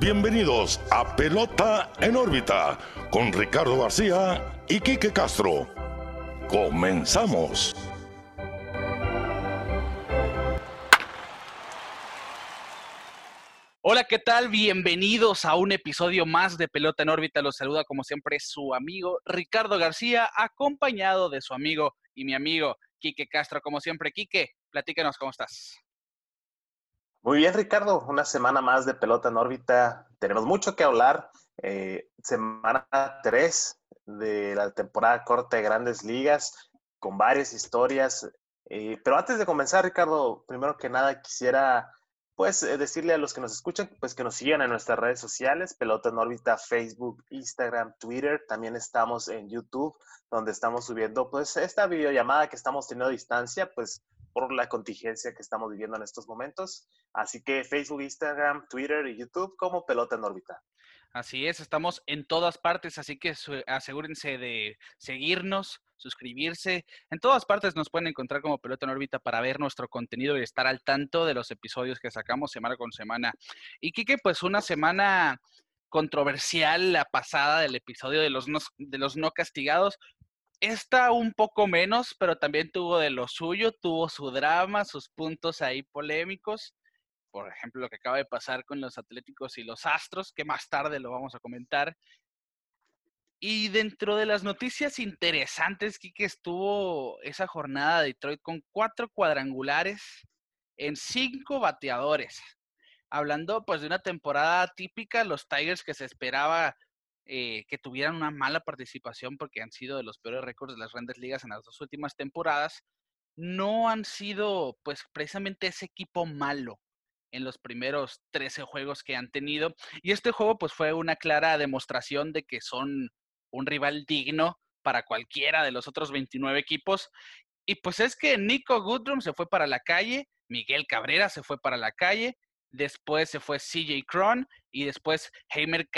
bienvenidos a Pelota en órbita con Ricardo García y Quique Castro. Comenzamos. Hola, ¿qué tal? Bienvenidos a un episodio más de Pelota en órbita. Los saluda como siempre su amigo Ricardo García, acompañado de su amigo y mi amigo Quique Castro. Como siempre, Quique, platícanos cómo estás. Muy bien, Ricardo. Una semana más de pelota en órbita. Tenemos mucho que hablar. Eh, semana 3 de la temporada corta de Grandes Ligas, con varias historias. Eh, pero antes de comenzar, Ricardo, primero que nada quisiera pues eh, decirle a los que nos escuchan, pues que nos sigan en nuestras redes sociales, Pelota en órbita, Facebook, Instagram, Twitter. También estamos en YouTube, donde estamos subiendo pues esta videollamada que estamos teniendo a distancia, pues por la contingencia que estamos viviendo en estos momentos. Así que Facebook, Instagram, Twitter y YouTube como Pelota en órbita. Así es, estamos en todas partes, así que asegúrense de seguirnos, suscribirse. En todas partes nos pueden encontrar como Pelota en órbita para ver nuestro contenido y estar al tanto de los episodios que sacamos semana con semana. Y Kike, pues una semana controversial la pasada del episodio de los de los no castigados, esta un poco menos, pero también tuvo de lo suyo, tuvo su drama, sus puntos ahí polémicos. Por ejemplo, lo que acaba de pasar con los Atléticos y los Astros, que más tarde lo vamos a comentar. Y dentro de las noticias interesantes, que estuvo esa jornada de Detroit con cuatro cuadrangulares en cinco bateadores. Hablando pues de una temporada típica, los Tigers que se esperaba eh, que tuvieran una mala participación porque han sido de los peores récords de las grandes ligas en las dos últimas temporadas, no han sido pues precisamente ese equipo malo en los primeros 13 juegos que han tenido. Y este juego pues fue una clara demostración de que son un rival digno para cualquiera de los otros 29 equipos. Y pues es que Nico Goodrum se fue para la calle, Miguel Cabrera se fue para la calle, después se fue CJ Cron y después Heimer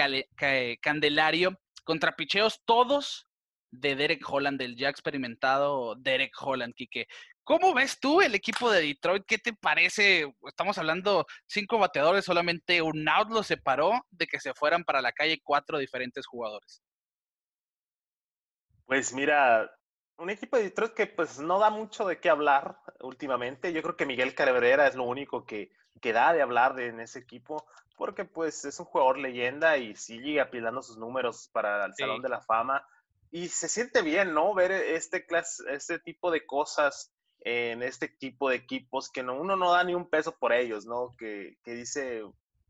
Candelario contra picheos todos de Derek Holland, del ya experimentado Derek Holland, Kike. ¿Cómo ves tú el equipo de Detroit? ¿Qué te parece? Estamos hablando cinco bateadores, solamente un out lo separó de que se fueran para la calle cuatro diferentes jugadores. Pues mira, un equipo de Detroit que pues no da mucho de qué hablar últimamente. Yo creo que Miguel Cabrera es lo único que, que da de hablar de, en ese equipo, porque pues es un jugador leyenda y sigue apilando sus números para el Salón de la Fama. Y se siente bien, ¿no? Ver este, este tipo de cosas en este tipo de equipos que no, uno no da ni un peso por ellos, ¿no? Que, que dice,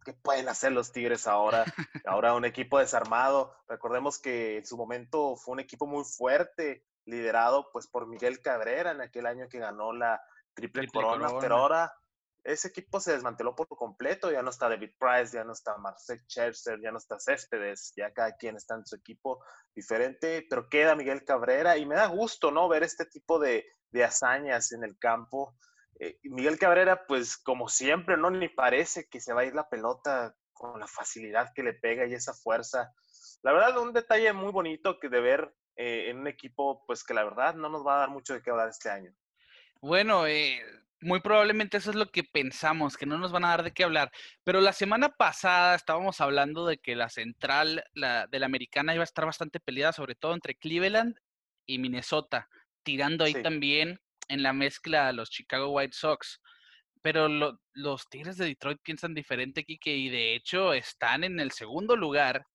¿qué pueden hacer los Tigres ahora? Ahora un equipo desarmado. Recordemos que en su momento fue un equipo muy fuerte, liderado pues por Miguel Cabrera en aquel año que ganó la triple, corona, pero ahora ese equipo se desmanteló por completo, ya no está David Price, ya no está Marcel Scherzer, ya no está Céspedes, ya cada quien está en su equipo diferente, pero queda Miguel Cabrera y me da gusto, ¿no? Ver este tipo de, de hazañas en el campo. Eh, Miguel Cabrera, pues como siempre, ¿no? Ni parece que se va a ir la pelota con la facilidad que le pega y esa fuerza. La verdad, un detalle muy bonito que de ver eh, en un equipo, pues que la verdad no nos va a dar mucho de qué hablar este año. Bueno, eh, muy probablemente eso es lo que pensamos, que no nos van a dar de qué hablar. Pero la semana pasada estábamos hablando de que la central la, de la americana iba a estar bastante peleada, sobre todo entre Cleveland y Minnesota, tirando ahí también en la mezcla a los Chicago White Sox. Pero los Tigres de Detroit piensan diferente, Kike, y de hecho están en el segundo lugar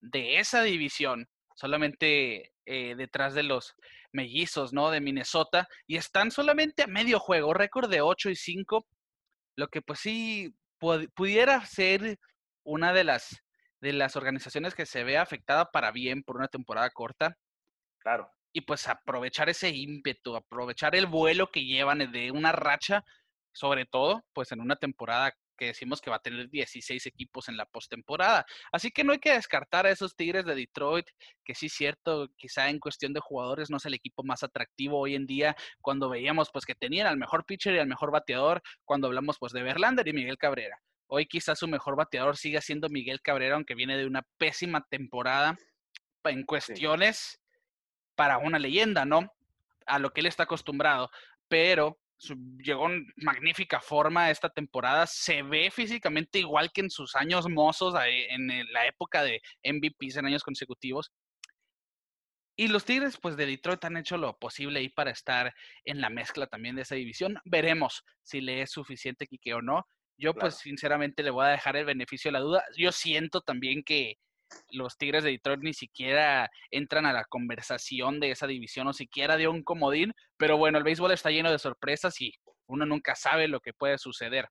de esa división, solamente eh, detrás de los mellizos, ¿no? De Minnesota, y están solamente a medio juego, récord de 8 y 5, lo que pues sí pudiera ser una de las, de las organizaciones que se ve afectada para bien por una temporada corta. Claro. Y pues aprovechar ese ímpetu, aprovechar el vuelo que llevan de una racha, sobre todo, pues en una temporada que decimos que va a tener 16 equipos en la postemporada. Así que no hay que descartar a esos Tigres de Detroit, que sí es cierto, quizá en cuestión de jugadores no es el equipo más atractivo hoy en día, cuando veíamos pues que tenían al mejor pitcher y al mejor bateador, cuando hablamos pues de Verlander y Miguel Cabrera. Hoy quizás su mejor bateador siga siendo Miguel Cabrera, aunque viene de una pésima temporada en cuestiones para una leyenda, ¿no? A lo que él está acostumbrado. Pero llegó en magnífica forma esta temporada, se ve físicamente igual que en sus años mozos, en la época de MVPs en años consecutivos. Y los Tigres, pues de Detroit han hecho lo posible ahí para estar en la mezcla también de esa división. Veremos si le es suficiente Quique o no. Yo, pues sinceramente, le voy a dejar el beneficio de la duda. Yo siento también que los Tigres de Detroit ni siquiera entran a la conversación de esa división o siquiera de un comodín. Pero bueno, el béisbol está lleno de sorpresas y uno nunca sabe lo que puede suceder.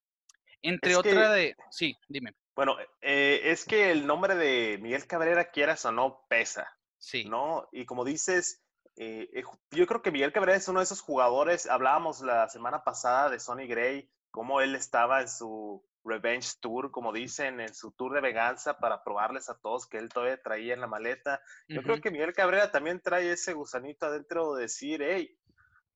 Entre otra de. Sí, dime. Bueno, eh, es que el nombre de Miguel Cabrera, quieras o no, pesa. Sí. ¿No? Y como dices, eh, eh, yo creo que Miguel Cabrera es uno de esos jugadores, hablábamos la semana pasada de Sonny Gray, cómo él estaba en su Revenge Tour, como dicen, en su tour de venganza para probarles a todos que él todavía traía en la maleta. Yo creo que Miguel Cabrera también trae ese gusanito adentro de decir, hey,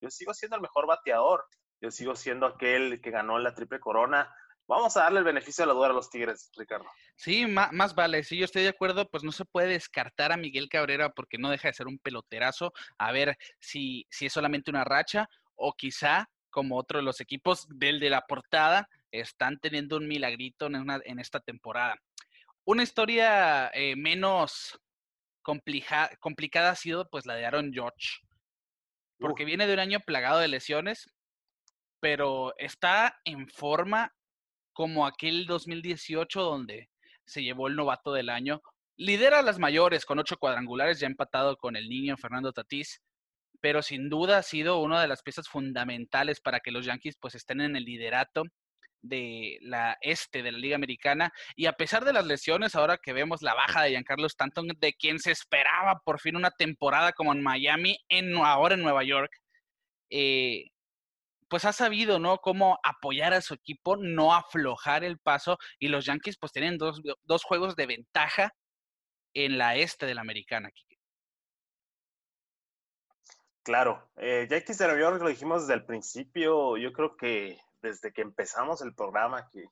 yo sigo siendo el mejor bateador, yo sigo siendo aquel que ganó la triple corona, Vamos a darle el beneficio de la duda a los Tigres, Ricardo. Sí, más, vale. Si yo estoy de acuerdo, pues no se puede descartar a Miguel Cabrera porque no deja de ser un peloterazo. A ver si, si es solamente una racha o quizá, como otro de los equipos del de la portada, están teniendo un milagrito en, en esta temporada. Una historia eh, menos complicada ha sido pues la de Aaron George. Porque viene de un año plagado de lesiones, pero está en forma como aquel 2018 donde se llevó el novato del año. Lidera las mayores con ocho cuadrangulares, ya empatado con el niño Fernando Tatís, pero sin duda ha sido una de las piezas fundamentales para que los Yankees pues estén en el liderato de la este de la Liga Americana y a pesar de las lesiones, ahora que vemos la baja de Giancarlo Stanton, de quien se esperaba por fin una temporada como en Miami, en, ahora en Nueva York, eh, pues ha sabido, ¿no? Cómo apoyar a su equipo, no aflojar el paso y los Yankees pues tienen dos, dos juegos de ventaja en la este de la americana. Claro, Yankees de Nueva York lo dijimos desde el principio, yo creo que desde que empezamos el programa, que,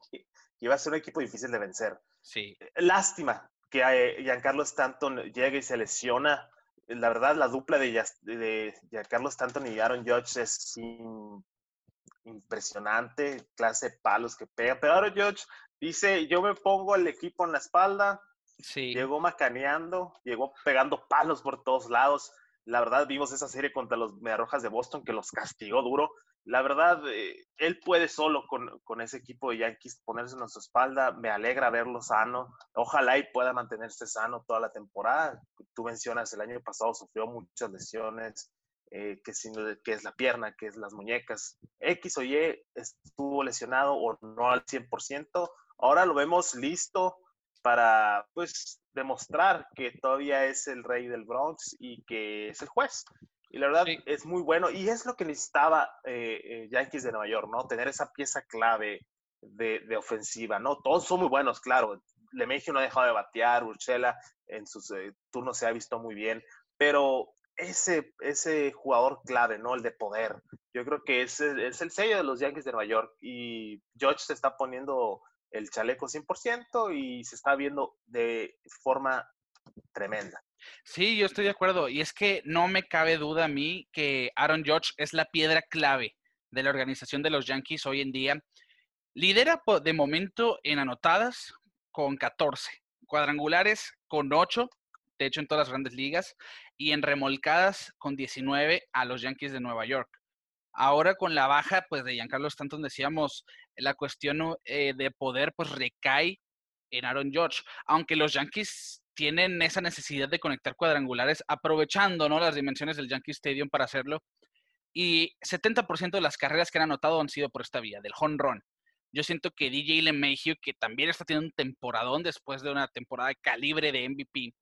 iba a ser un equipo difícil de vencer. Sí. Eh, lástima que eh, Giancarlo Stanton llegue y se lesiona. La verdad, la dupla de, de Giancarlo Stanton y Aaron Judge es impresionante, clase de palos que pega. Pero ahora George dice, yo me pongo el equipo en la espalda. Sí. Llegó macaneando, llegó pegando palos por todos lados. La verdad, vimos esa serie contra los Mediarrojas de Boston que los castigó duro. La verdad, eh, él puede solo con, con, ese equipo de Yankees ponerse en su espalda. Me alegra verlo sano. Ojalá y pueda mantenerse sano toda la temporada. Tú mencionas, el año pasado sufrió muchas lesiones. Eh, que, que, es la pierna, que es las muñecas. X o Y estuvo lesionado o no al 100%. Ahora lo vemos listo para pues demostrar que todavía es el rey del Bronx y que es el juez. Y la verdad es muy bueno y es lo que necesitaba eh, eh, Yankees de Nueva York, ¿no? Tener esa pieza clave de, de ofensiva, ¿no? Todos son muy buenos, claro. LeMahieu no ha dejado de batear, Urchela en sus turnos se ha visto muy bien, pero ese, ese jugador clave, ¿no? El de poder. Yo creo que ese es el sello de los Yankees de Nueva York y George se está poniendo el chaleco 100% y se está viendo de forma tremenda. Sí, yo estoy de acuerdo. Y es que no me cabe duda a mí que Aaron George es la piedra clave de la organización de los Yankees hoy en día. Lidera de momento en anotadas con 14, cuadrangulares con 8, de hecho en todas las grandes ligas, y en remolcadas con 19 a los Yankees de Nueva York. Ahora con la baja pues de Giancarlo Stanton decíamos la cuestión eh, de poder pues recae en Aaron George, aunque los Yankees tienen esa necesidad de conectar cuadrangulares aprovechando ¿no? las dimensiones del Yankee Stadium para hacerlo. Y 70% de las carreras que han anotado han sido por esta vía, del home run. Yo siento que DJ LeMahieu, que también está teniendo un temporadón después de una temporada de calibre de MVP,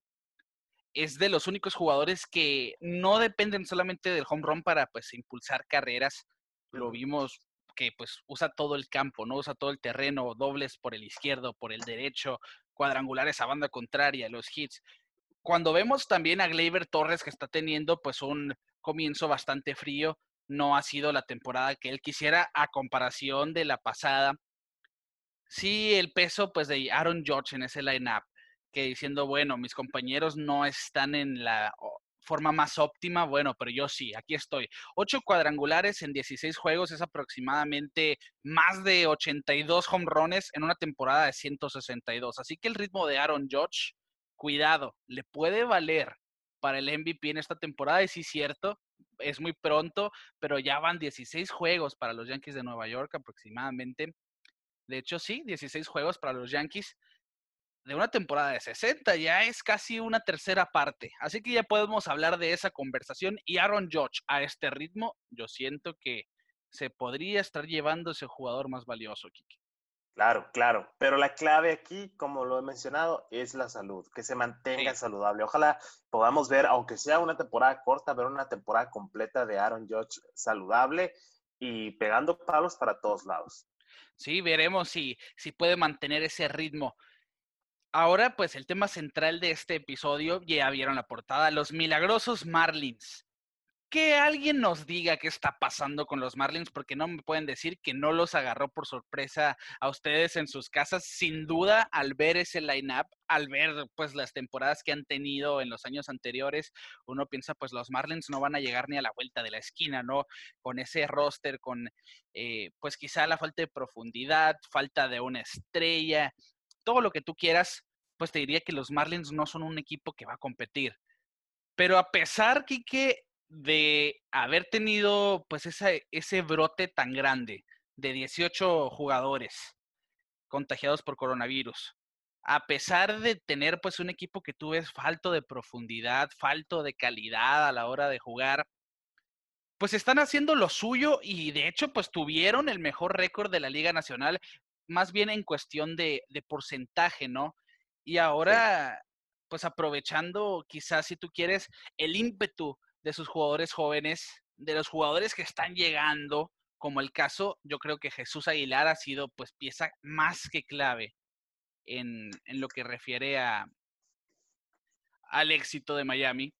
es de los únicos jugadores que no dependen solamente del home run para pues impulsar carreras. Lo vimos que pues usa todo el campo, ¿no? Usa todo el terreno, dobles por el izquierdo, por el derecho, cuadrangulares a banda contraria, los hits. Cuando vemos también a Gleyber Torres que está teniendo pues un comienzo bastante frío, no ha sido la temporada que él quisiera a comparación de la pasada. Sí, el peso pues de Aaron George en ese lineup que diciendo, bueno, mis compañeros no están en la forma más óptima, bueno, pero yo sí, aquí estoy. Ocho cuadrangulares en 16 juegos es aproximadamente más de 82 home runs en una temporada de 162. Así que el ritmo de Aaron Judge, cuidado, le puede valer para el MVP en esta temporada, y sí cierto, es muy pronto, pero ya van 16 juegos para los Yankees de Nueva York aproximadamente. De hecho, sí, 16 juegos para los Yankees de una temporada de 60, ya es casi una tercera parte. Así que ya podemos hablar de esa conversación. Y Aaron Judge, a este ritmo, yo siento que se podría estar llevando ese jugador más valioso, Kiki. Claro, claro. Pero la clave aquí, como lo he mencionado, es la salud, que se mantenga saludable. Ojalá podamos ver, aunque sea una temporada corta, ver una temporada completa de Aaron Judge saludable y pegando palos para todos lados. Sí, veremos si, si puede mantener ese ritmo. Ahora, pues el tema central de este episodio, ya vieron la portada, los milagrosos Marlins. Que alguien nos diga qué está pasando con los Marlins, porque no me pueden decir que no los agarró por sorpresa a ustedes en sus casas. Sin duda, al ver ese line-up, al ver pues las temporadas que han tenido en los años anteriores, uno piensa pues los Marlins no van a llegar ni a la vuelta de la esquina, ¿no? Con ese roster, con eh, pues quizá la falta de profundidad, falta de una estrella, todo lo que tú quieras, pues te diría que los Marlins no son un equipo que va a competir. Pero a pesar, Quique, de haber tenido pues ese brote tan grande de 18 jugadores contagiados por coronavirus, a pesar de tener pues un equipo que tú ves falto de profundidad, falto de calidad a la hora de jugar, pues están haciendo lo suyo y de hecho pues tuvieron el mejor récord de la Liga Nacional más bien en cuestión de, porcentaje, ¿no? Y ahora, pues aprovechando quizás, si tú quieres, el ímpetu de sus jugadores jóvenes, de los jugadores que están llegando, como el caso, yo creo que Jesús Aguilar ha sido pues pieza más que clave en, en lo que refiere a, al éxito de Miami.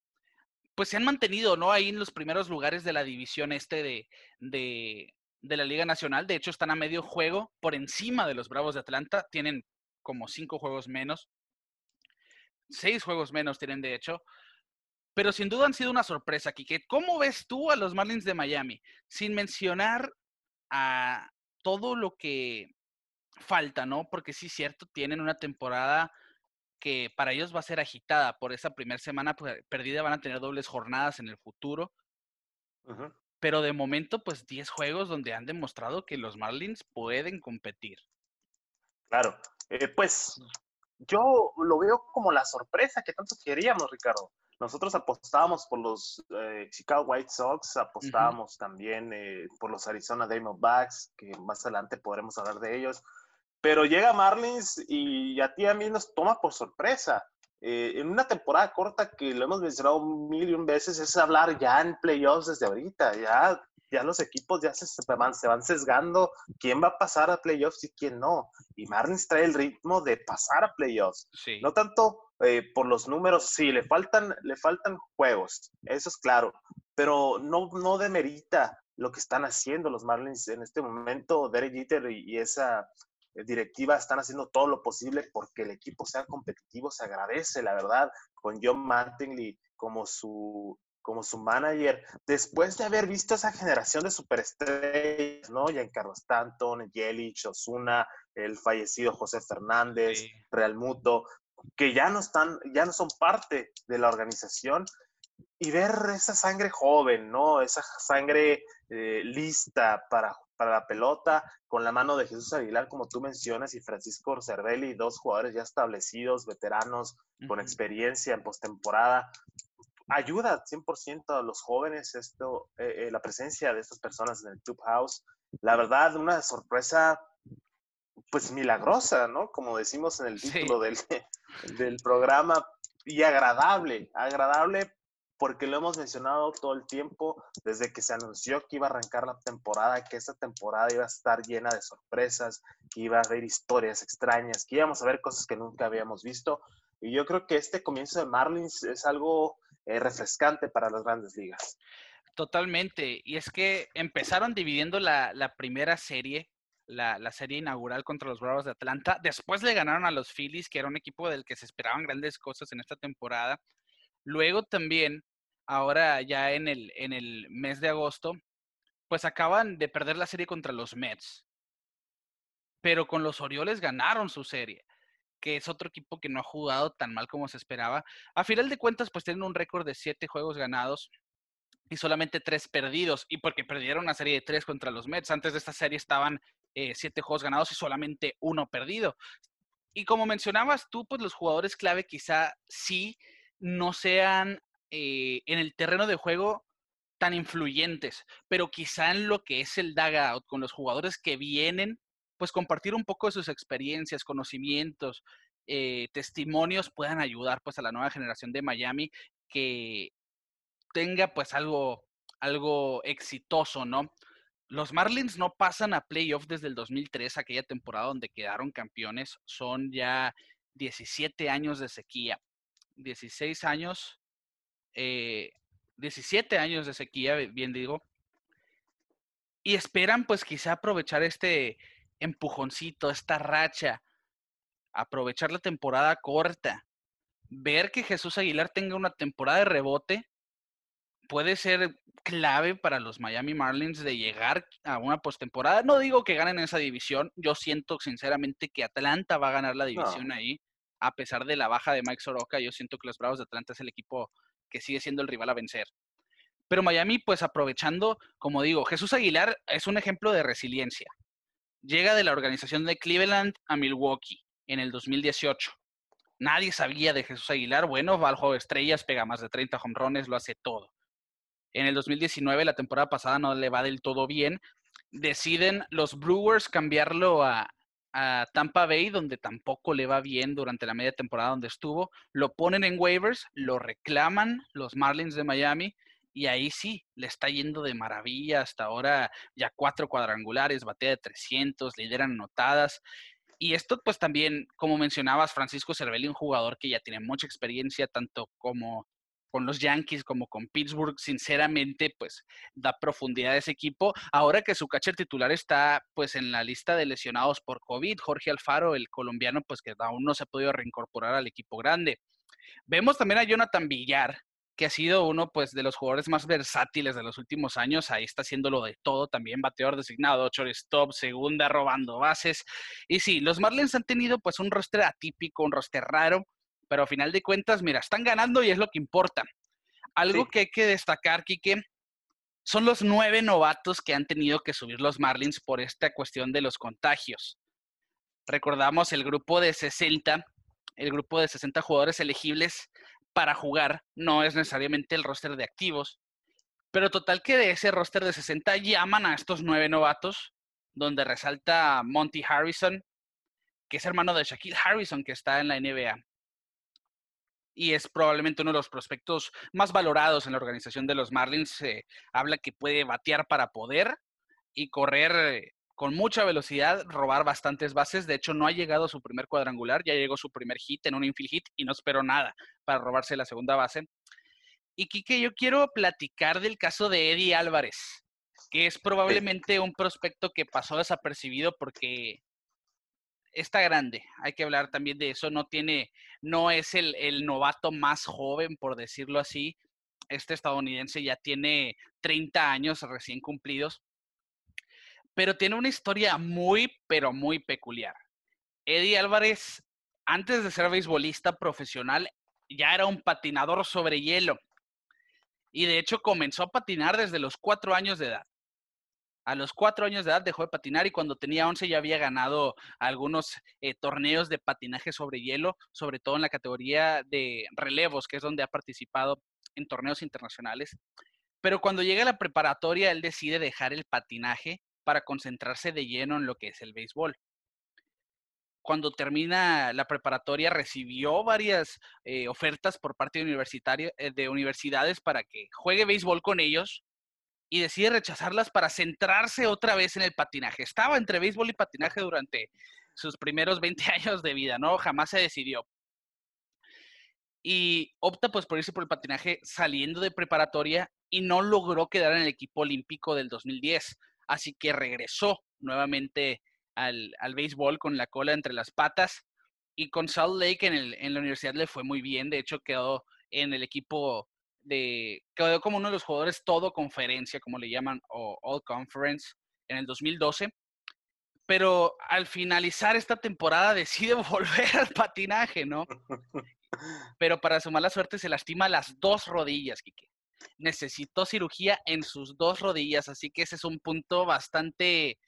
Pues se han mantenido, ¿no? Ahí en los primeros lugares de la división este de, de, de la Liga Nacional. De hecho, están a medio juego por encima de los Bravos de Atlanta. Tienen como cinco juegos menos. Seis juegos menos tienen, de hecho. Pero sin duda han sido una sorpresa, Kike. ¿Cómo ves tú a los Marlins de Miami? Sin mencionar a todo lo que falta, ¿no? Porque sí, cierto, tienen una temporada que para ellos va a ser agitada. Por esa primera semana pues, perdida van a tener dobles jornadas en el futuro pero de momento, pues 10 juegos donde han demostrado que los Marlins pueden competir. Claro, eh, pues yo lo veo como la sorpresa que tanto queríamos, Ricardo. Nosotros apostábamos por los eh, Chicago White Sox, apostábamos también eh, por los Arizona Diamondbacks, que más adelante podremos hablar de ellos. Pero llega Marlins y a ti a mí nos toma por sorpresa. Eh, en una temporada corta que lo hemos mencionado mil y un veces, es hablar ya en playoffs desde ahorita. Ya, ya los equipos ya se, van, se van sesgando quién va a pasar a playoffs y quién no. Y Marlins trae el ritmo de pasar a playoffs. No tanto eh, por los números, sí, le faltan, le faltan juegos, eso es claro, pero no, no demerita lo que están haciendo los Marlins en este momento, Derek Jeter y esa directiva están haciendo todo lo posible porque el equipo sea competitivo, se agradece, la verdad, con John Mattingly como su, como su manager, después de haber visto esa generación de superestrellas, ¿no? Giancarlo Stanton, Yelich, Osuna, el fallecido José Fernández, Real Muto, que ya no están, ya no son parte de la organización, y ver esa sangre joven, ¿no? Esa sangre eh, lista para para la pelota, con la mano de Jesús Aguilar, como tú mencionas, y Francisco Cervelli, dos jugadores ya establecidos, veteranos, con experiencia en postemporada. Ayuda 100% a los jóvenes esto, eh, eh, la presencia de estas personas en el Clubhouse. La verdad, una sorpresa, pues milagrosa, ¿no? Como decimos en el título del, del programa, y agradable, agradable porque lo hemos mencionado todo el tiempo desde que se anunció que iba a arrancar la temporada, que esta temporada iba a estar llena de sorpresas, que iba a haber historias extrañas, que íbamos a ver cosas que nunca habíamos visto. Y yo creo que este comienzo de Marlins es algo eh, refrescante para las grandes ligas. Totalmente. Y es que empezaron dividiendo la, primera serie, la, la, serie inaugural contra los Bravos de Atlanta. Después le ganaron a los Phillies, que era un equipo del que se esperaban grandes cosas en esta temporada. Luego también ahora ya en el, en el mes de agosto, pues acaban de perder la serie contra los Mets. Pero con los Orioles ganaron su serie, que es otro equipo que no ha jugado tan mal como se esperaba. A final de cuentas, pues tienen un récord de siete juegos ganados y solamente tres perdidos. Y porque perdieron una serie de tres contra los Mets. Antes de esta serie estaban eh, siete juegos ganados y solamente uno perdido. Y como mencionabas tú, pues los jugadores clave quizá sí no sean eh, en el terreno de juego tan influyentes, pero quizá en lo que es el dugout, con los jugadores que vienen, pues compartir un poco de sus experiencias, conocimientos, eh, testimonios puedan ayudar pues a la nueva generación de Miami que tenga pues algo, algo exitoso, ¿no? Los Marlins no pasan a playoff desde el 2003, aquella temporada donde quedaron campeones. Son ya 17 años de sequía. 16 años, 17 eh, años de sequía, bien digo. Y esperan pues quizá aprovechar este empujoncito, esta racha, aprovechar la temporada corta, ver que Jesús Aguilar tenga una temporada de rebote, puede ser clave para los Miami Marlins de llegar a una postemporada. No digo que ganen esa división, yo siento sinceramente que Atlanta va a ganar la división ahí, a pesar de la baja de Mike Soroka, yo siento que los Bravos de Atlanta es el equipo que sigue siendo el rival a vencer. Pero Miami, pues aprovechando, como digo, Jesús Aguilar es un ejemplo de resiliencia. Llega de la organización de Cleveland a Milwaukee en el 2018. Nadie sabía de Jesús Aguilar. Bueno, va al juego de estrellas, pega más de 30 hombrones, lo hace todo. En el 2019, la temporada pasada no le va del todo bien. Deciden los Brewers cambiarlo a, Tampa Bay, donde tampoco le va bien durante la media temporada donde estuvo. Lo ponen en waivers, lo reclaman los Marlins de Miami y ahí sí, le está yendo de maravilla. Hasta ahora ya cuatro cuadrangulares, batea de 300, lideran anotadas. Y esto pues también, como mencionabas, Francisco Cervelli, un jugador que ya tiene mucha experiencia tanto como con los Yankees como con Pittsburgh, sinceramente, pues da profundidad a ese equipo. Ahora que su catcher titular está pues en la lista de lesionados por COVID, Jorge Alfaro, el colombiano, pues que aún no se ha podido reincorporar al equipo grande. Vemos también a Jonathan Villar, que ha sido uno pues de los jugadores más versátiles de los últimos años, ahí está haciéndolo de todo, también bateador designado, shortstop, segunda, robando bases. Y sí, los Marlins han tenido pues un roster atípico, un roster raro, pero a final de cuentas, mira, están ganando y es lo que importa. Algo que hay que destacar, Quique, son los nueve novatos que han tenido que subir los Marlins por esta cuestión de los contagios. Recordamos el grupo de 60, el grupo de 60 jugadores elegibles para jugar, no es necesariamente el roster de activos, pero total que de ese roster de 60 llaman a estos nueve novatos, donde resalta Monty Harrison, que es hermano de Shaquille Harrison, que está en la NBA y es probablemente uno de los prospectos más valorados en la organización de los Marlins. Se habla que puede batear para poder y correr eh, con mucha velocidad, robar bastantes bases. De hecho, no ha llegado a su primer cuadrangular, ya llegó su primer hit en un infield hit y no espero nada para robarse la segunda base. Y Kike, yo quiero platicar del caso de Eddie Álvarez, que es probablemente un prospecto que pasó desapercibido porque está grande, hay que hablar también de eso, no tiene, no es el, el, novato más joven, por decirlo así. Este estadounidense ya tiene 30 años recién cumplidos, pero tiene una historia muy, pero muy peculiar. Eddie Álvarez, antes de ser beisbolista profesional, ya era un patinador sobre hielo. Y de hecho comenzó a patinar desde los cuatro años de edad. A los cuatro años de edad dejó de patinar y cuando tenía once ya había ganado algunos eh, torneos de patinaje sobre hielo, sobre todo en la categoría de relevos, que es donde ha participado en torneos internacionales. Pero cuando llega a la preparatoria, él decide dejar el patinaje para concentrarse de lleno en lo que es el béisbol. Cuando termina la preparatoria, recibió varias eh, ofertas por parte eh, de universidades para que juegue béisbol con ellos, y decide rechazarlas para centrarse otra vez en el patinaje. Estaba entre béisbol y patinaje durante sus primeros 20 años de vida, ¿no? Jamás se decidió. Y opta pues por irse por el patinaje saliendo de preparatoria y no logró quedar en el equipo olímpico del 2010. Así que regresó nuevamente al, al béisbol con la cola entre las patas. Y con Salt Lake en, el, en la universidad le fue muy bien. De hecho, quedó en el equipo de, quedó como uno de los jugadores todo conferencia, como le llaman, o All Conference, en el 2012. Pero al finalizar esta temporada decide volver al patinaje, ¿no? Pero para su mala suerte se lastima las dos rodillas, Kike. Necesitó cirugía en sus dos rodillas, así que ese es un punto bastante,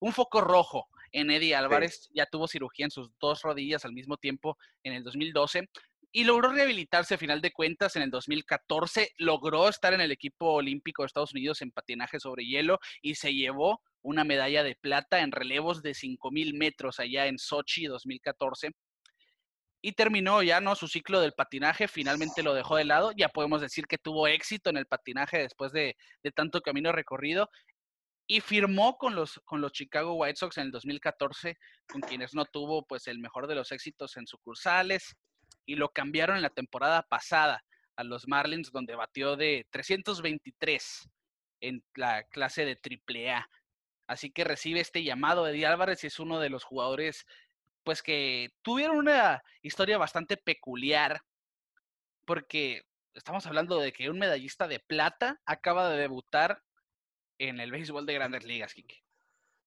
un foco rojo en Eddie Álvarez. Ya tuvo cirugía en sus dos rodillas al mismo tiempo en el 2012 y logró rehabilitarse a final de cuentas en el 2014. Logró estar en el equipo olímpico de Estados Unidos en patinaje sobre hielo y se llevó una medalla de plata en relevos de 5.000 metros allá en Sochi 2014 y terminó ya no su ciclo del patinaje, finalmente lo dejó de lado, ya podemos decir que tuvo éxito en el patinaje después de, tanto camino recorrido y firmó con los, con los Chicago White Sox en el 2014, con quienes no tuvo pues el mejor de los éxitos en sucursales y lo cambiaron en la temporada pasada a los Marlins donde batió de 323 en la clase de AAA. Así que recibe este llamado Eddie Álvarez es uno de los jugadores pues que tuvieron una historia bastante peculiar, porque estamos hablando de que un medallista de plata acaba de debutar en el béisbol de grandes ligas, Kike.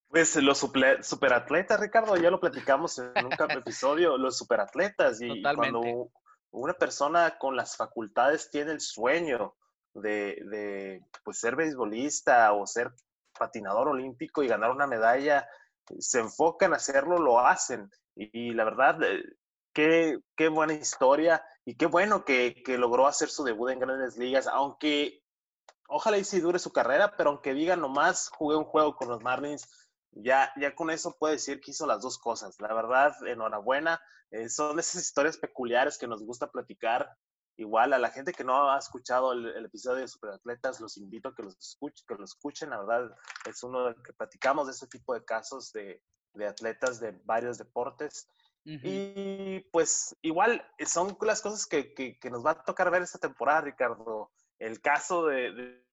Pues los superatletas, Ricardo, ya lo platicamos en un episodio, los superatletas. Y cuando una persona con las facultades tiene el sueño de, de pues, ser beisbolista o ser patinador olímpico y ganar una medalla, se enfocan a hacerlo, lo hacen. Y, la verdad, eh, qué, qué, buena historia y qué bueno que, que, logró hacer su debut en grandes ligas, aunque ojalá y si dure su carrera, pero aunque diga nomás jugué un juego con los Marlins, ya, ya con eso puede decir que hizo las dos cosas. La verdad, enhorabuena. Eh, son esas historias peculiares que nos gusta platicar. Igual a la gente que no ha escuchado el, episodio de Superatletas, los invito a que los, escuchen, que lo escuchen. La verdad, es uno de que platicamos de este tipo de casos de, de atletas de varios deportes. Y pues igual son las cosas que, que, nos va a tocar ver esta temporada, Ricardo. El caso de,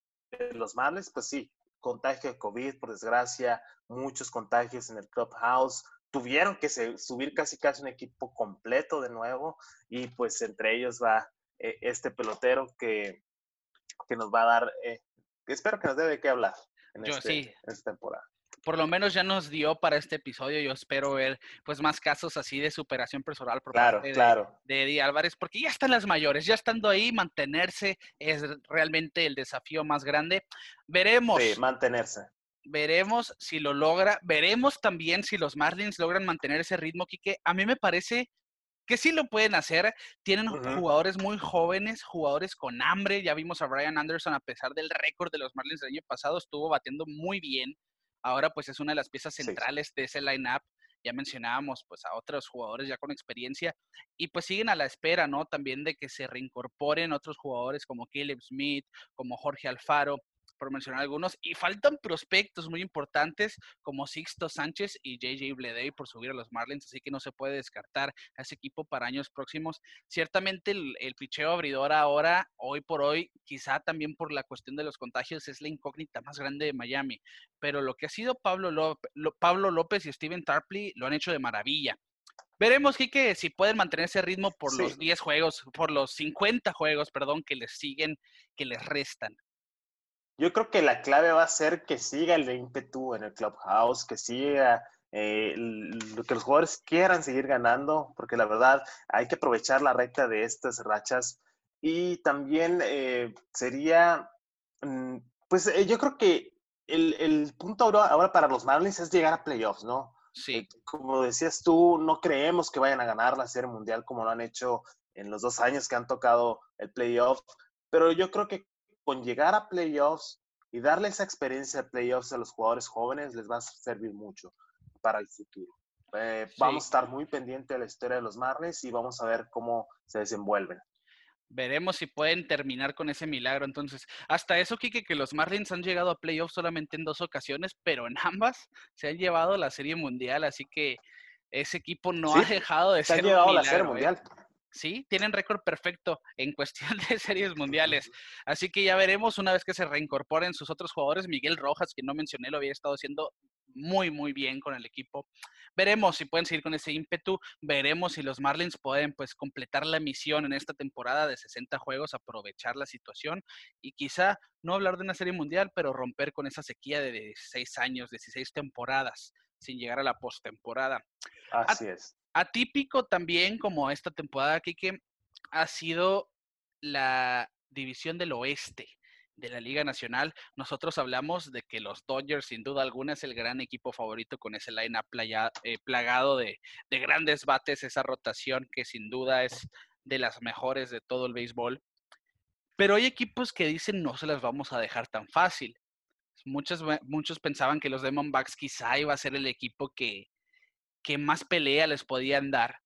los Marlins, pues sí, contagio de COVID, por desgracia, muchos contagios en el clubhouse. Tuvieron que subir casi casi un equipo completo de nuevo y pues entre ellos va eh, este pelotero que, que nos va a dar, eh, espero que nos dé de qué hablar en, este, en esta temporada por lo menos ya nos dio para este episodio. Yo espero ver pues más casos así de superación personal por parte de, Eddie Álvarez, porque ya están las mayores, ya estando ahí, mantenerse es realmente el desafío más grande. Veremos. Sí, mantenerse. Veremos si lo logra. Veremos también si los Marlins logran mantener ese ritmo, Quique. A mí me parece que sí lo pueden hacer. Tienen jugadores muy jóvenes, jugadores con hambre. Ya vimos a Brian Anderson, a pesar del récord de los Marlins del año pasado, estuvo batiendo muy bien ahora pues es una de las piezas centrales de ese line-up. Ya mencionábamos pues a otros jugadores ya con experiencia y pues siguen a la espera, ¿no? También de que se reincorporen otros jugadores como Caleb Smith, como Jorge Alfaro, por mencionar algunos, y faltan prospectos muy importantes como Sixto Sánchez y JJ Bleday por subir a los Marlins, así que no se puede descartar a ese equipo para años próximos. Ciertamente el, el picheo abridor ahora, hoy por hoy, quizá también por la cuestión de los contagios, es la incógnita más grande de Miami, pero lo que ha sido Pablo López, Pablo López y Steven Tarpley lo han hecho de maravilla. Veremos, Kike, si pueden mantener ese ritmo por los 10 juegos, por los 50 juegos, perdón, que les siguen, que les restan. Yo creo que la clave va a ser que siga el ímpetu en el clubhouse, que siga eh, que los jugadores quieran seguir ganando, porque la verdad hay que aprovechar la recta de estas rachas. Y también eh, sería, mm, pues eh, yo creo que el, el, punto ahora para los Marlins es llegar a playoffs, ¿no? Sí. como decías tú, no creemos que vayan a ganar la Serie Mundial como lo han hecho en los dos años que han tocado el playoff, pero yo creo que con llegar a playoffs y darle esa experiencia de playoffs a los jugadores jóvenes les va a servir mucho para el futuro. Eh, vamos a estar muy pendientes de la historia de los Marlins y vamos a ver cómo se desenvuelven. Veremos si pueden terminar con ese milagro. Entonces, hasta eso, Kike, que los Marlins han llegado a playoffs solamente en dos ocasiones, pero en ambas se han llevado la Serie Mundial, así que ese equipo no ha dejado de se ser. Han llevado la Serie ¿eh? ¿Sí? Tienen récord perfecto en cuestión de series mundiales. Así que ya veremos una vez que se reincorporen sus otros jugadores. Miguel Rojas, que no mencioné, lo había estado haciendo muy, muy bien con el equipo. Veremos si pueden seguir con ese ímpetu, veremos si los Marlins pueden pues completar la misión en esta temporada de 60 juegos, aprovechar la situación y quizá no hablar de una serie mundial, pero romper con esa sequía de 16 años, 16 temporadas sin llegar a la postemporada. Así es. Atípico también como esta temporada, Kike, ha sido la división del oeste de la Liga Nacional, nosotros hablamos de que los Dodgers, sin duda alguna, es el gran equipo favorito con ese line-up eh, plagado de, de, grandes bates, esa rotación que sin duda es de las mejores de todo el béisbol. Pero hay equipos que dicen no se las vamos a dejar tan fácil. Muchos, muchos pensaban que los Diamondbacks quizá iba a ser el equipo que, que más pelea les podían dar,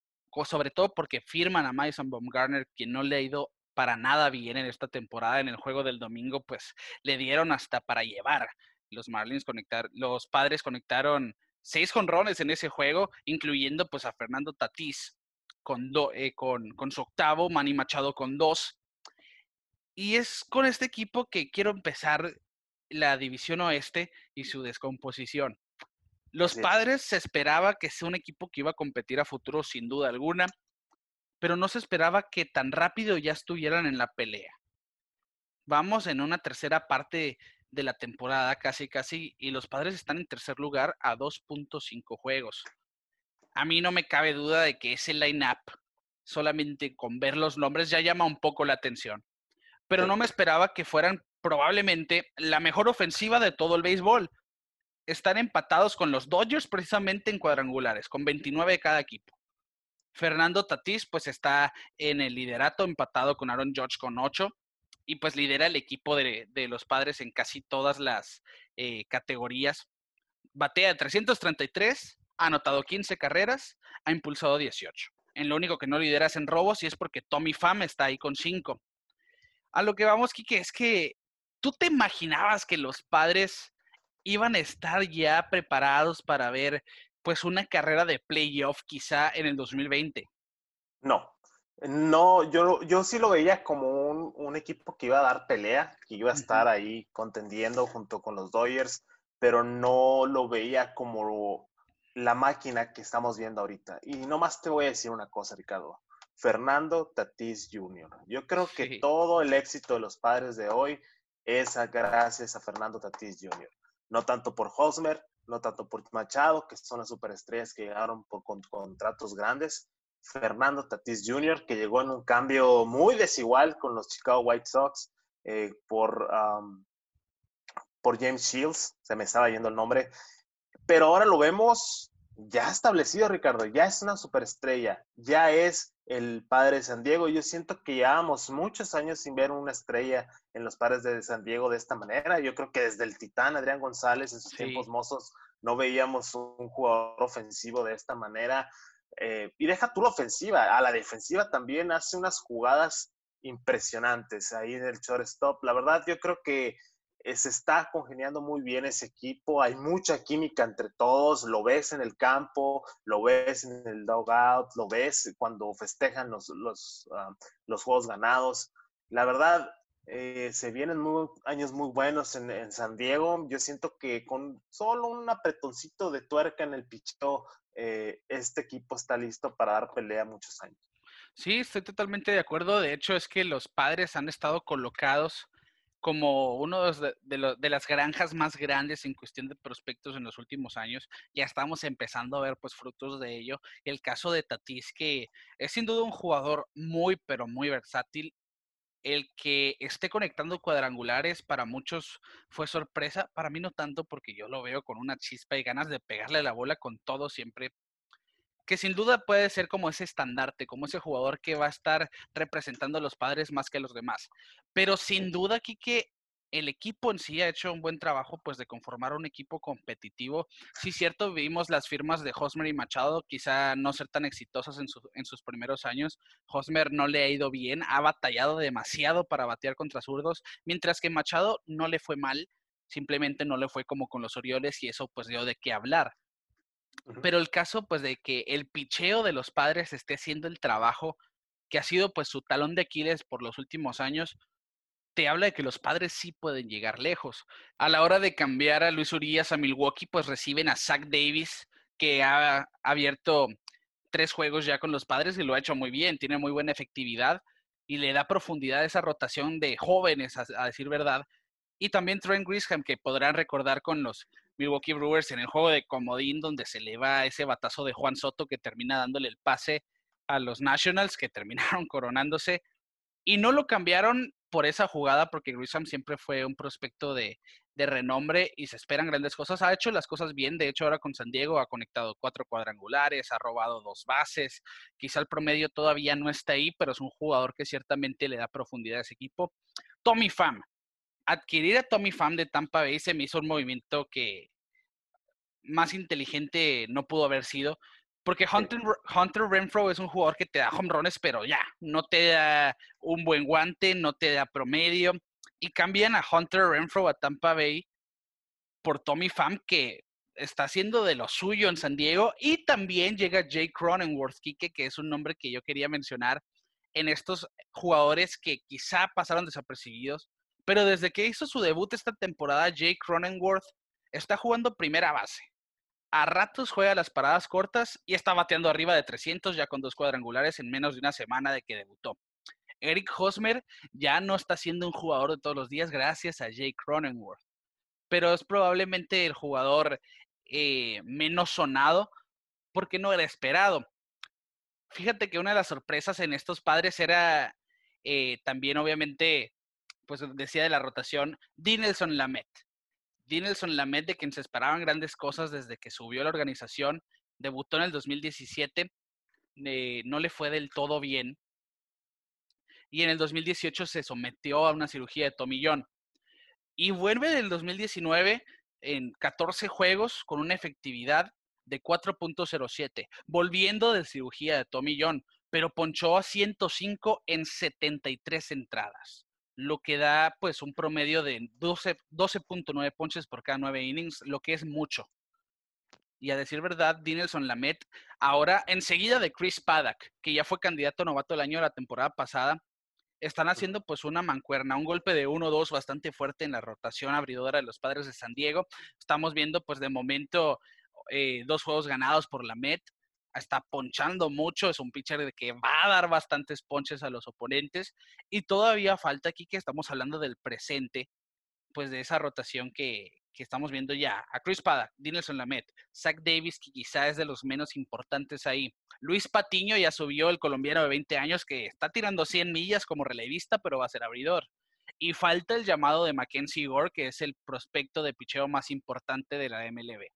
sobre todo porque firman a Madison Baumgartner, quien no le ha ido para nada bien en esta temporada. En el juego del domingo, pues le dieron hasta para llevar. Los Marlins conectar, los padres conectaron seis jonrones en ese juego, incluyendo pues a Fernando Tatís con, eh, con, con su octavo, Manny Machado con dos. Y es con este equipo que quiero empezar la división oeste y su descomposición. Los padres se esperaba que sea un equipo que iba a competir a futuro sin duda alguna pero no se esperaba que tan rápido ya estuvieran en la pelea. Vamos en una tercera parte de la temporada casi casi y los padres están en tercer lugar a 2.5 juegos. A mí no me cabe duda de que ese line-up, solamente con ver los nombres, ya llama un poco la atención. Pero no me esperaba que fueran probablemente la mejor ofensiva de todo el béisbol. Están empatados con los Dodgers precisamente en cuadrangulares, con 29 de cada equipo. Fernando Tatís pues está en el liderato empatado con Aaron George con 8 y pues lidera el equipo de, los padres en casi todas las eh, categorías. Batea 333, ha anotado 15 carreras, ha impulsado 18. En lo único que no lidera es en robos y es porque Tommy Pham está ahí con 5. A lo que vamos, Kike, es que tú te imaginabas que los padres iban a estar ya preparados para ver pues una carrera de playoff quizá en el 2020. No, no, yo, yo sí lo veía como un, equipo que iba a dar pelea, que iba a estar ahí contendiendo junto con los Dodgers, pero no lo veía como la máquina que estamos viendo ahorita. Y nomás te voy a decir una cosa, Ricardo. Fernando Tatís Jr. Yo creo que todo el éxito de los padres de hoy es gracias a Fernando Tatís Jr. No tanto por Hosmer, no tanto por Machado, que son las superestrellas que llegaron por con, contratos grandes, Fernando Tatis Jr., que llegó en un cambio muy desigual con los Chicago White Sox eh, por, por James Shields, se me estaba yendo el nombre, pero ahora lo vemos ya establecido, Ricardo, ya es una superestrella, ya es el padre de San Diego. Yo siento que llevamos muchos años sin ver una estrella en los padres de San Diego de esta manera. Yo creo que desde el titán Adrián González en sus tiempos mozos no veíamos un jugador ofensivo de esta manera. Eh, y deja tú la ofensiva, a la defensiva también hace unas jugadas impresionantes ahí en el shortstop. La verdad, yo creo que se está congeniando muy bien ese equipo, hay mucha química entre todos, lo ves en el campo, lo ves en el dugout, lo ves cuando festejan los, los, ah, los juegos ganados. La verdad, eh, se vienen años muy buenos en, San Diego. Yo siento que con solo un apretoncito de tuerca en el picheo, eh, este equipo está listo para dar pelea muchos años. Sí, estoy totalmente de acuerdo. De hecho, es que los padres han estado colocados como uno de, de, las granjas más grandes en cuestión de prospectos en los últimos años. Ya estamos empezando a ver pues frutos de ello. El caso de Tatis, que es sin duda un jugador muy, pero muy versátil. El que esté conectando cuadrangulares para muchos fue sorpresa, para mí no tanto porque yo lo veo con una chispa y ganas de pegarle la bola con todo siempre que sin duda puede ser como ese estandarte, como ese jugador que va a estar representando a los padres más que a los demás. Pero sin duda aquí que el equipo en sí ha hecho un buen trabajo pues de conformar un equipo competitivo. Sí, cierto, vimos las firmas de Hosmer y Machado, quizá no ser tan exitosas en, en, sus primeros años. Hosmer no le ha ido bien, ha batallado demasiado para batear contra zurdos, mientras que Machado no le fue mal, simplemente no le fue como con los Orioles y eso pues dio de qué hablar. Pero el caso, pues, de que el picheo de los padres esté haciendo el trabajo que ha sido, pues, su talón de Aquiles por los últimos años, te habla de que los padres sí pueden llegar lejos. A la hora de cambiar a Luis Urias a Milwaukee, pues reciben a Zach Davis, que ha abierto tres juegos ya con los padres y lo ha hecho muy bien, tiene muy buena efectividad y le da profundidad a esa rotación de jóvenes, a, decir verdad. Y también Trent Grisham, que podrán recordar con los Milwaukee Brewers en el juego de Comodín, donde se le va ese batazo de Juan Soto que termina dándole el pase a los Nationals, que terminaron coronándose. Y no lo cambiaron por esa jugada, porque Grisham siempre fue un prospecto de, de renombre y se esperan grandes cosas. Ha hecho las cosas bien, de hecho ahora con San Diego ha conectado cuatro cuadrangulares, ha robado dos bases, quizá el promedio todavía no está ahí, pero es un jugador que ciertamente le da profundidad a ese equipo. Tommy Pham, adquirir a Tommy Pham de Tampa Bay se me hizo un movimiento que más inteligente no pudo haber sido. Porque Hunter, Hunter, Renfro es un jugador que te da home runs, pero ya, no te da un buen guante, no te da promedio y cambian a Hunter Renfro a Tampa Bay por Tommy Pham, que está haciendo de lo suyo en San Diego. Y también llega Jake Cronenworth, Kike, que es un nombre que yo quería mencionar en estos jugadores que quizá pasaron desapercibidos. Pero desde que hizo su debut esta temporada, Jake Cronenworth está jugando primera base. A ratos juega las paradas cortas y está bateando arriba de 300 ya con dos cuadrangulares en menos de una semana de que debutó. Eric Hosmer ya no está siendo un jugador de todos los días gracias a Jake Cronenworth, pero es probablemente el jugador eh, menos sonado porque no era esperado. Fíjate que una de las sorpresas en estos padres era eh, también, obviamente, pues decía de la rotación, Dinelson Lamet. Dinelson Lamet, de quien se esperaban grandes cosas desde que subió la organización, debutó en el 2017, eh, no le fue del todo bien, y en el 2018 se sometió a una cirugía de tomillón. Y vuelve del 2019 en 14 juegos con una efectividad de 4.07, volviendo de cirugía de tomillón, pero ponchó a 105 en 73 entradas, lo que da pues un promedio de 12.9 ponches por cada 9 innings, lo que es mucho. Y a decir verdad, Dinelson Lamet, ahora enseguida de Chris Paddock, que ya fue candidato novato del año de la temporada pasada, están haciendo pues una mancuerna, un golpe de 1-2 bastante fuerte en la rotación abridora de los padres de San Diego. Estamos viendo pues de momento eh, dos juegos ganados por la Met. Está ponchando mucho, es un pitcher de que va a dar bastantes ponches a los oponentes. Y todavía falta aquí que estamos hablando del presente, pues de esa rotación que, que estamos viendo ya. A Chris Paddock, Dinelson Lamet, Zach Davis, que quizá es de los menos importantes ahí. Luis Patiño ya subió el colombiano de 20 años que está tirando 100 millas como relevista, pero va a ser abridor. Y falta el llamado de Mackenzie Gore, que es el prospecto de picheo más importante de la MLB.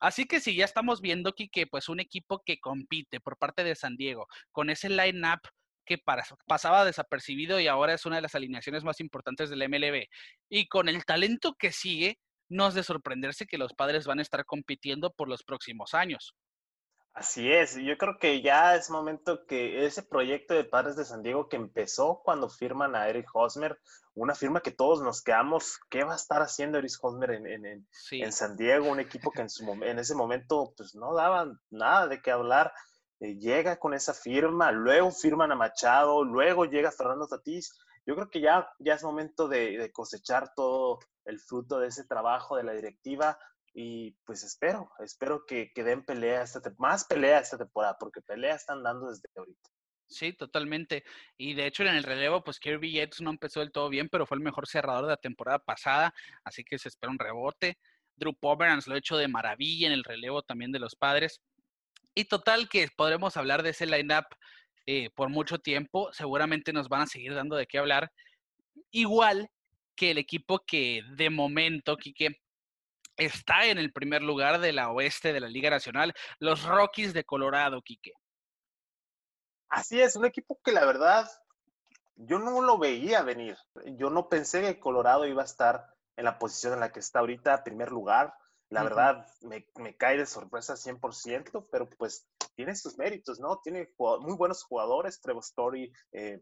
Así que si ya estamos viendo que pues un equipo que compite por parte de San Diego con ese line-up que pasaba desapercibido y ahora es una de las alineaciones más importantes del MLB. Y con el talento que sigue, no es de sorprenderse que los padres van a estar compitiendo por los próximos años. Así es, yo creo que ya es momento que ese proyecto de Padres de San Diego que empezó cuando firman a Eric Hosmer, una firma que todos nos quedamos, ¿qué va a estar haciendo Eric Hosmer en, en, San Diego? Un equipo que en, su, en ese momento pues no daban nada de qué hablar. Eh, llega con esa firma, luego firman a Machado, luego llega Fernando Tatís. Yo creo que ya, ya es momento de, de cosechar todo el fruto de ese trabajo de la directiva y pues espero, espero que, que den pelea, esta más pelea esta temporada, porque pelea están dando desde ahorita. Sí, totalmente. Y de hecho en el relevo, pues Kirby Yates no empezó del todo bien, pero fue el mejor cerrador de la temporada pasada, así que se espera un rebote. Drew Pomeranz lo ha hecho de maravilla en el relevo también de los padres. Y total que podremos hablar de ese lineup eh, por mucho tiempo, seguramente nos van a seguir dando de qué hablar. Igual que el equipo que de momento, Quique, está en el primer lugar de la oeste de la Liga Nacional, los Rockies de Colorado, Quique. Así es, un equipo que la verdad yo no lo veía venir. Yo no pensé que Colorado iba a estar en la posición en la que está ahorita, primer lugar. La verdad, me, cae de sorpresa 100%, pero pues tiene sus méritos, ¿no? Tiene muy buenos jugadores, Trevor Story, eh,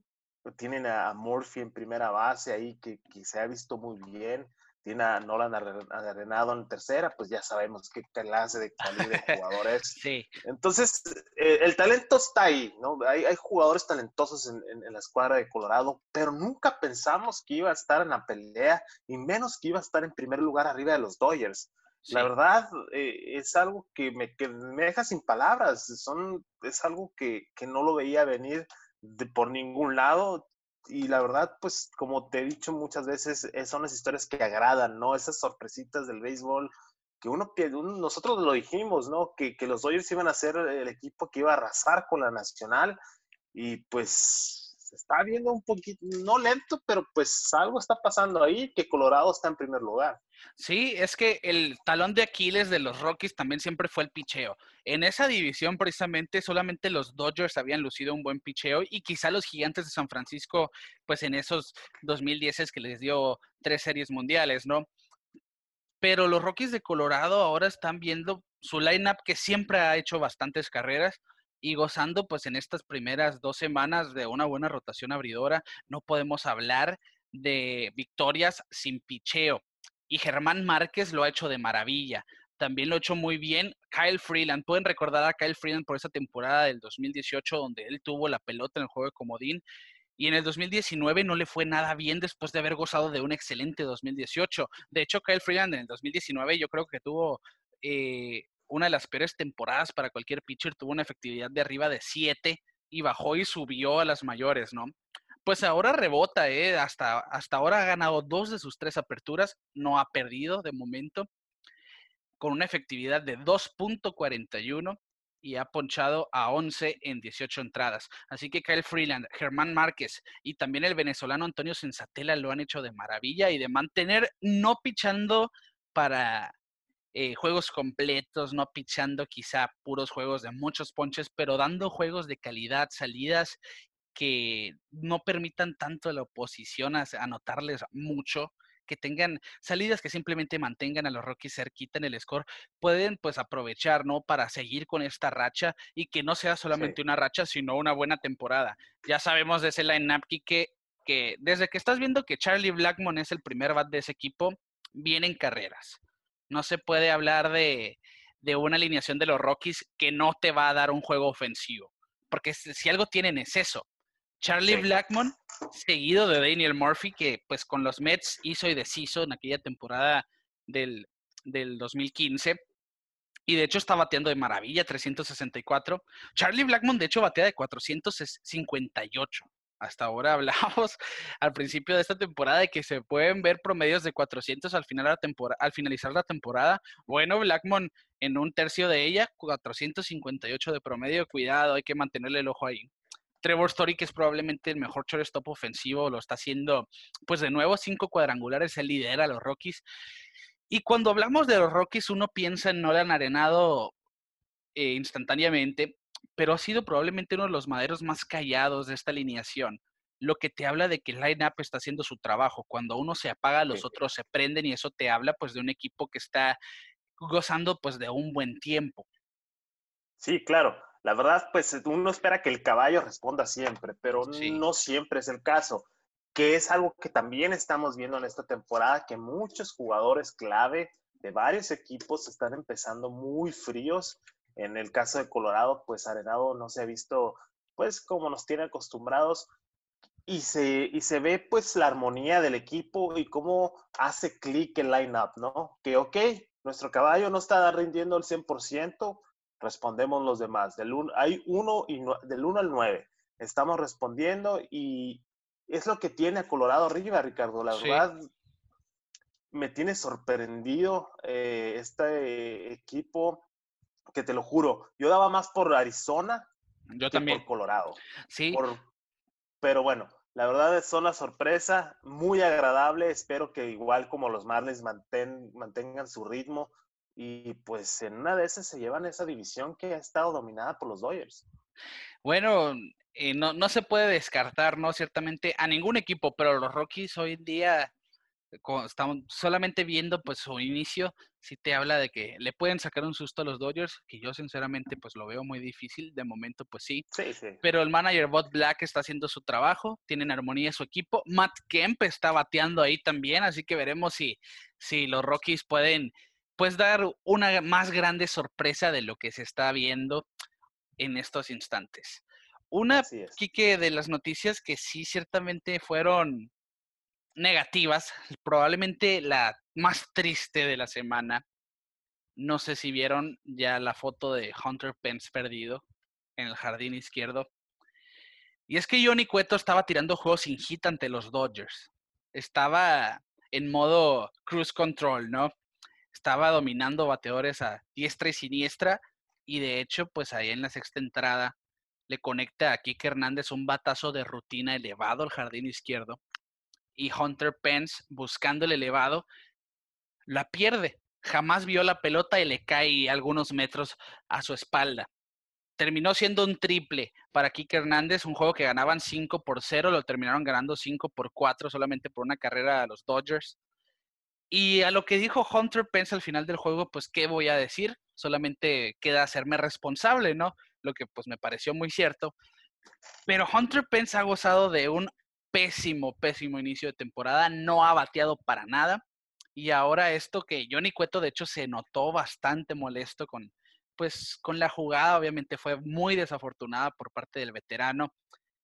tienen a Murphy en primera base ahí que, se ha visto muy bien. Tiene a Nolan Arenado en tercera, pues ya sabemos qué clase de calidad de jugadores. sí. Entonces, eh, el talento está ahí, ¿no? Hay, hay jugadores talentosos en, en, la escuadra de Colorado, pero nunca pensamos que iba a estar en la pelea y menos que iba a estar en primer lugar arriba de los Dodgers. La verdad, eh, es algo que me, que me, deja sin palabras. Son, es algo que, que no lo veía venir de, por ningún lado y la verdad, pues como te he dicho muchas veces, eh, son las historias que agradan, ¿no? Esas sorpresitas del béisbol que uno, nosotros lo dijimos, ¿no? Que, que los Dodgers iban a ser el equipo que iba a arrasar con la nacional y pues se está viendo un poquito, no lento, pero pues algo está pasando ahí, que Colorado está en primer lugar. Sí, es que el talón de Aquiles de los Rockies también siempre fue el picheo. En esa división precisamente solamente los Dodgers habían lucido un buen picheo y quizá los gigantes de San Francisco, pues en esos 2010 es que les dio tres series mundiales, ¿no? Pero los Rockies de Colorado ahora están viendo su lineup que siempre ha hecho bastantes carreras y gozando pues en estas primeras dos semanas de una buena rotación abridora. No podemos hablar de victorias sin picheo. Y Germán Márquez lo ha hecho de maravilla. También lo ha hecho muy bien Kyle Freeland. Pueden recordar a Kyle Freeland por esa temporada del 2018 donde él tuvo la pelota en el juego de comodín. Y en el 2019 no le fue nada bien después de haber gozado de un excelente 2018. De hecho, Kyle Freeland en el 2019 yo creo que tuvo eh, una de las peores temporadas para cualquier pitcher, tuvo una efectividad de arriba de 7 y bajó y subió a las mayores, ¿no? Pues ahora rebota, ¿eh? Hasta, hasta ahora ha ganado dos de sus tres aperturas, no ha perdido de momento, con una efectividad de 2.41 y ha ponchado a 11 en 18 entradas. Así que Kyle Freeland, Germán Márquez y también el venezolano Antonio Sensatela lo han hecho de maravilla y de mantener no pichando para eh, juegos completos, no pichando quizá puros juegos de muchos ponches, pero dando juegos de calidad, salidas que no permitan tanto a la oposición a anotarles mucho, que tengan salidas que simplemente mantengan a los Rockies cerquita en el score, pueden pues aprovechar, ¿no? Para seguir con esta racha y que no sea solamente una racha, sino una buena temporada. Ya sabemos de ese line-up que, que desde que estás viendo que Charlie Blackmon es el primer bat de ese equipo, vienen carreras. No se puede hablar de, una alineación de los Rockies que no te va a dar un juego ofensivo. Porque si algo tienen es eso. Charlie Blackmon, seguido de Daniel Murphy, que pues con los Mets hizo y deshizo en aquella temporada del, del 2015. Y de hecho está bateando de maravilla, 364. Charlie Blackmon, de hecho, batea de 458 hasta ahora hablamos al principio de esta temporada de que se pueden ver promedios de 400 al, final la al finalizar la temporada. Bueno, Blackmon en un tercio de ella, 458 de promedio. Cuidado, hay que mantenerle el ojo ahí. Trevor Story, que es probablemente el mejor shortstop ofensivo, lo está haciendo, pues de nuevo, cinco cuadrangulares, él lidera a los Rockies. Y cuando hablamos de los Rockies, uno piensa en Nolan Arenado eh, instantáneamente, pero ha sido probablemente uno de los maderos más callados de esta alineación, lo que te habla de que el line-up está haciendo su trabajo. Cuando uno se apaga, los otros se prenden y eso te habla pues de un equipo que está gozando pues de un buen tiempo. Sí, claro. La verdad, pues uno espera que el caballo responda siempre, pero no siempre es el caso, que es algo que también estamos viendo en esta temporada, que muchos jugadores clave de varios equipos están empezando muy fríos en el caso de Colorado, pues Arenado no se ha visto, pues como nos tiene acostumbrados, y se, y se ve pues la armonía del equipo y cómo hace clic el line-up, ¿no? Que ok, nuestro caballo no está rindiendo el 100%, respondemos los demás. Del hay uno y del 1 al 9. Estamos respondiendo y es lo que tiene a Colorado arriba, Ricardo. La verdad, me tiene sorprendido eh, este equipo que te lo juro, yo daba más por Arizona yo también. por Colorado. Sí. pero bueno, la verdad es una sorpresa muy agradable. Espero que igual como los Marlins mantengan su ritmo y pues en una de esas se llevan esa división que ha estado dominada por los Dodgers. Bueno, eh, no, no se puede descartar, ¿no? Ciertamente a ningún equipo, pero los Rockies hoy en día estamos solamente viendo pues su inicio, si te habla de que le pueden sacar un susto a los Dodgers, que yo sinceramente pues lo veo muy difícil, de momento pues sí. Sí, sí. Pero el manager Bot Black está haciendo su trabajo, tienen armonía su equipo, Matt Kemp está bateando ahí también, así que veremos si, si los Rockies pueden pues dar una más grande sorpresa de lo que se está viendo en estos instantes. Una, Kike, de las noticias que sí ciertamente fueron negativas, probablemente la más triste de la semana. No sé si vieron ya la foto de Hunter Pence perdido en el jardín izquierdo. Y es que Johnny Cueto estaba tirando juegos sin hit ante los Dodgers. Estaba en modo cruise control, ¿no? Estaba dominando bateadores a diestra y siniestra. Y de hecho, pues ahí en la sexta entrada le conecta a Kike Hernández un batazo de rutina elevado al jardín izquierdo y Hunter Pence buscando el elevado, la pierde. Jamás vio la pelota y le cae algunos metros a su espalda. Terminó siendo un triple para Kike Hernández, un juego que ganaban 5 por 0, lo terminaron ganando 5 por 4 solamente por una carrera a los Dodgers. Y a lo que dijo Hunter Pence al final del juego, pues, ¿qué voy a decir? Solamente queda hacerme responsable, ¿no? Lo que pues me pareció muy cierto. Pero Hunter Pence ha gozado de un pésimo, pésimo inicio de temporada, no ha bateado para nada. Y ahora esto que Johnny Cueto de hecho se notó bastante molesto con, pues, con la jugada, obviamente fue muy desafortunada por parte del veterano,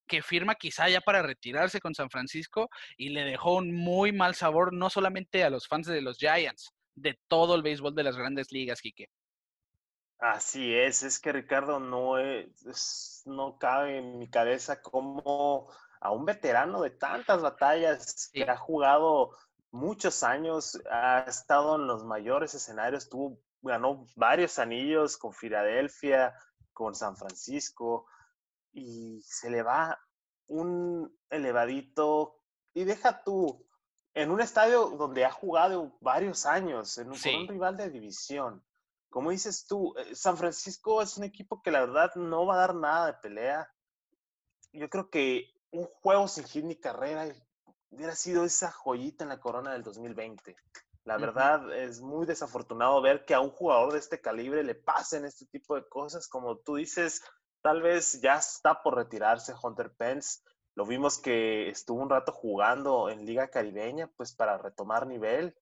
que firma quizá ya para retirarse con San Francisco y le dejó un muy mal sabor no solamente a los fans de los Giants, de todo el béisbol de las grandes ligas, Quique. Así es, es que Ricardo no es, no cabe en mi cabeza cómo a un veterano de tantas batallas que ha jugado muchos años, ha estado en los mayores escenarios, tuvo, ganó varios anillos con Filadelfia, con San Francisco, y se le va un elevadito, y deja tú, en un estadio donde ha jugado varios años, en un, con un rival de división. Como dices tú, eh, San Francisco es un equipo que la verdad no va a dar nada de pelea. Yo creo que un juego sin hit ni carrera hubiera sido esa joyita en la corona del 2020. La verdad es muy desafortunado ver que a un jugador de este calibre le pasen este tipo de cosas. Como tú dices, tal vez ya está por retirarse Hunter Pence. Lo vimos que estuvo un rato jugando en Liga Caribeña, pues para retomar nivel.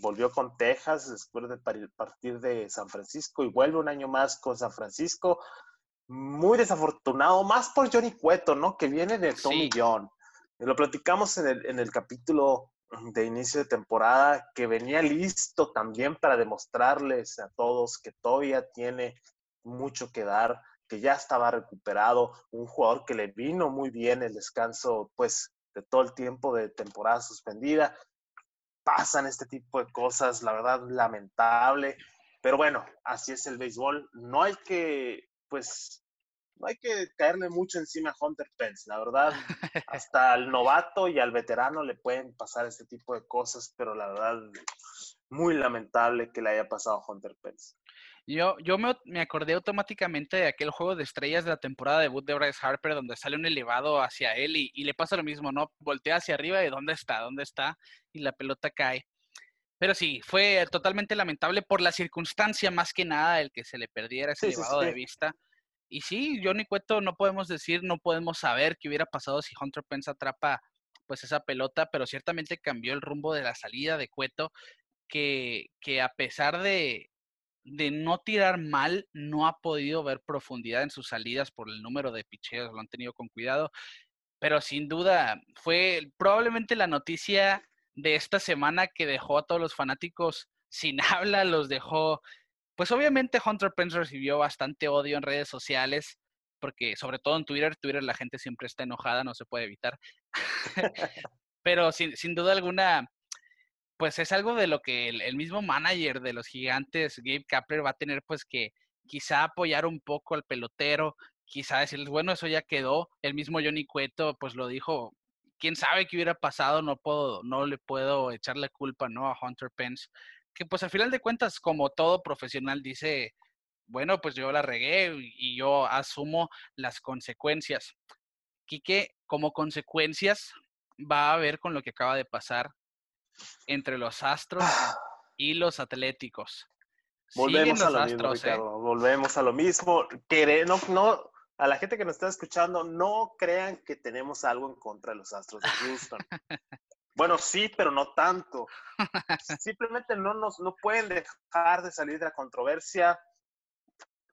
Volvió con Texas después de partir de San Francisco y vuelve un año más con San Francisco muy desafortunado, más por Johnny Cueto, ¿no? Que viene de Tommy John. Lo platicamos en el, en el capítulo de inicio de temporada, que venía listo también para demostrarles a todos que todavía tiene mucho que dar, que ya estaba recuperado, un jugador que le vino muy bien el descanso, pues, de todo el tiempo de temporada suspendida. Pasan este tipo de cosas, la verdad, lamentable. Pero bueno, así es el béisbol. No hay que, pues, no hay que caerle mucho encima a Hunter Pence, la verdad. Hasta al novato y al veterano le pueden pasar este tipo de cosas, pero la verdad, muy lamentable que le haya pasado a Hunter Pence. Yo, yo me, me, acordé automáticamente de aquel juego de estrellas de la temporada de debut de Bryce Harper, donde sale un elevado hacia él y, y le pasa lo mismo, ¿no? Voltea hacia arriba y ¿dónde está? ¿Dónde está? Y la pelota cae. Pero sí, fue totalmente lamentable por la circunstancia más que nada el que se le perdiera ese elevado de vista. Y sí, Johnny Cueto no podemos decir, no podemos saber qué hubiera pasado si Hunter Pence atrapa pues esa pelota, pero ciertamente cambió el rumbo de la salida de Cueto, que, que a pesar de, de no tirar mal, no ha podido ver profundidad en sus salidas por el número de picheos, lo han tenido con cuidado, pero sin duda fue probablemente la noticia de esta semana que dejó a todos los fanáticos sin habla, los dejó pues obviamente Hunter Pence recibió bastante odio en redes sociales, porque sobre todo en Twitter, Twitter la gente siempre está enojada, no se puede evitar. Pero sin, sin, duda alguna, pues es algo de lo que el, mismo manager de los gigantes, Gabe Kapler, va a tener pues que quizá apoyar un poco al pelotero, quizá decirles, bueno, eso ya quedó. El mismo Johnny Cueto pues lo dijo, quién sabe qué hubiera pasado, no puedo, no le puedo echar la culpa, ¿no? A Hunter Pence que pues al final de cuentas, como todo profesional dice, bueno, pues yo la regué y yo asumo las consecuencias. Quique, como consecuencias, va a ver con lo que acaba de pasar entre los Astros y los Atléticos. Volvemos a lo mismo, ¿eh? Volvemos a lo mismo. no, no, a la gente que nos está escuchando, no crean que tenemos algo en contra de los Astros de Houston. bueno, sí, pero no tanto. Simplemente no nos no pueden dejar de salir de la controversia.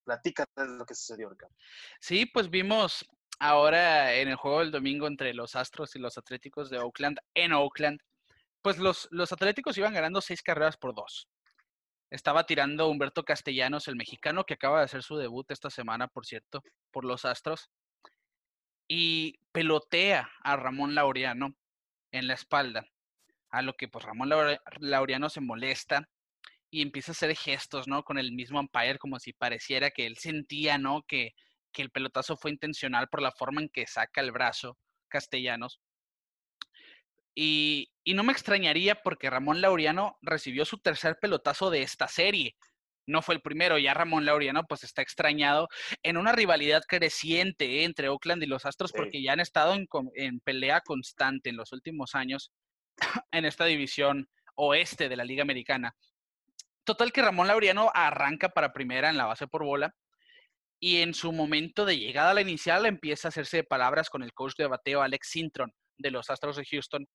Platícate de lo que sucedió, Ricardo. Sí, pues vimos ahora en el juego del domingo entre los Astros y los Atléticos de Oakland, en Oakland, pues los, los Atléticos iban ganando seis carreras por dos. Estaba tirando Humberto Castellanos, el mexicano, que acaba de hacer su debut esta semana, por cierto, por los Astros. Y pelotea a Ramón Laureano en la espalda. A lo que pues Ramón Laureano se molesta y empieza a hacer gestos, ¿no? Con el mismo umpire, como si pareciera que él sentía, ¿no? Que, que el pelotazo fue intencional por la forma en que saca el brazo Castellanos. Y, no me extrañaría porque Ramón Laureano recibió su tercer pelotazo de esta serie. No fue el primero, ya Ramón Laureano pues está extrañado en una rivalidad creciente entre Oakland y los Astros porque ya han estado en, en pelea constante en los últimos años en esta división oeste de la Liga Americana. Total que Ramón Laureano arranca para primera en la base por bola y en su momento de llegada a la inicial empieza a hacerse de palabras con el coach de bateo Alex Sintron de los Astros de Houston,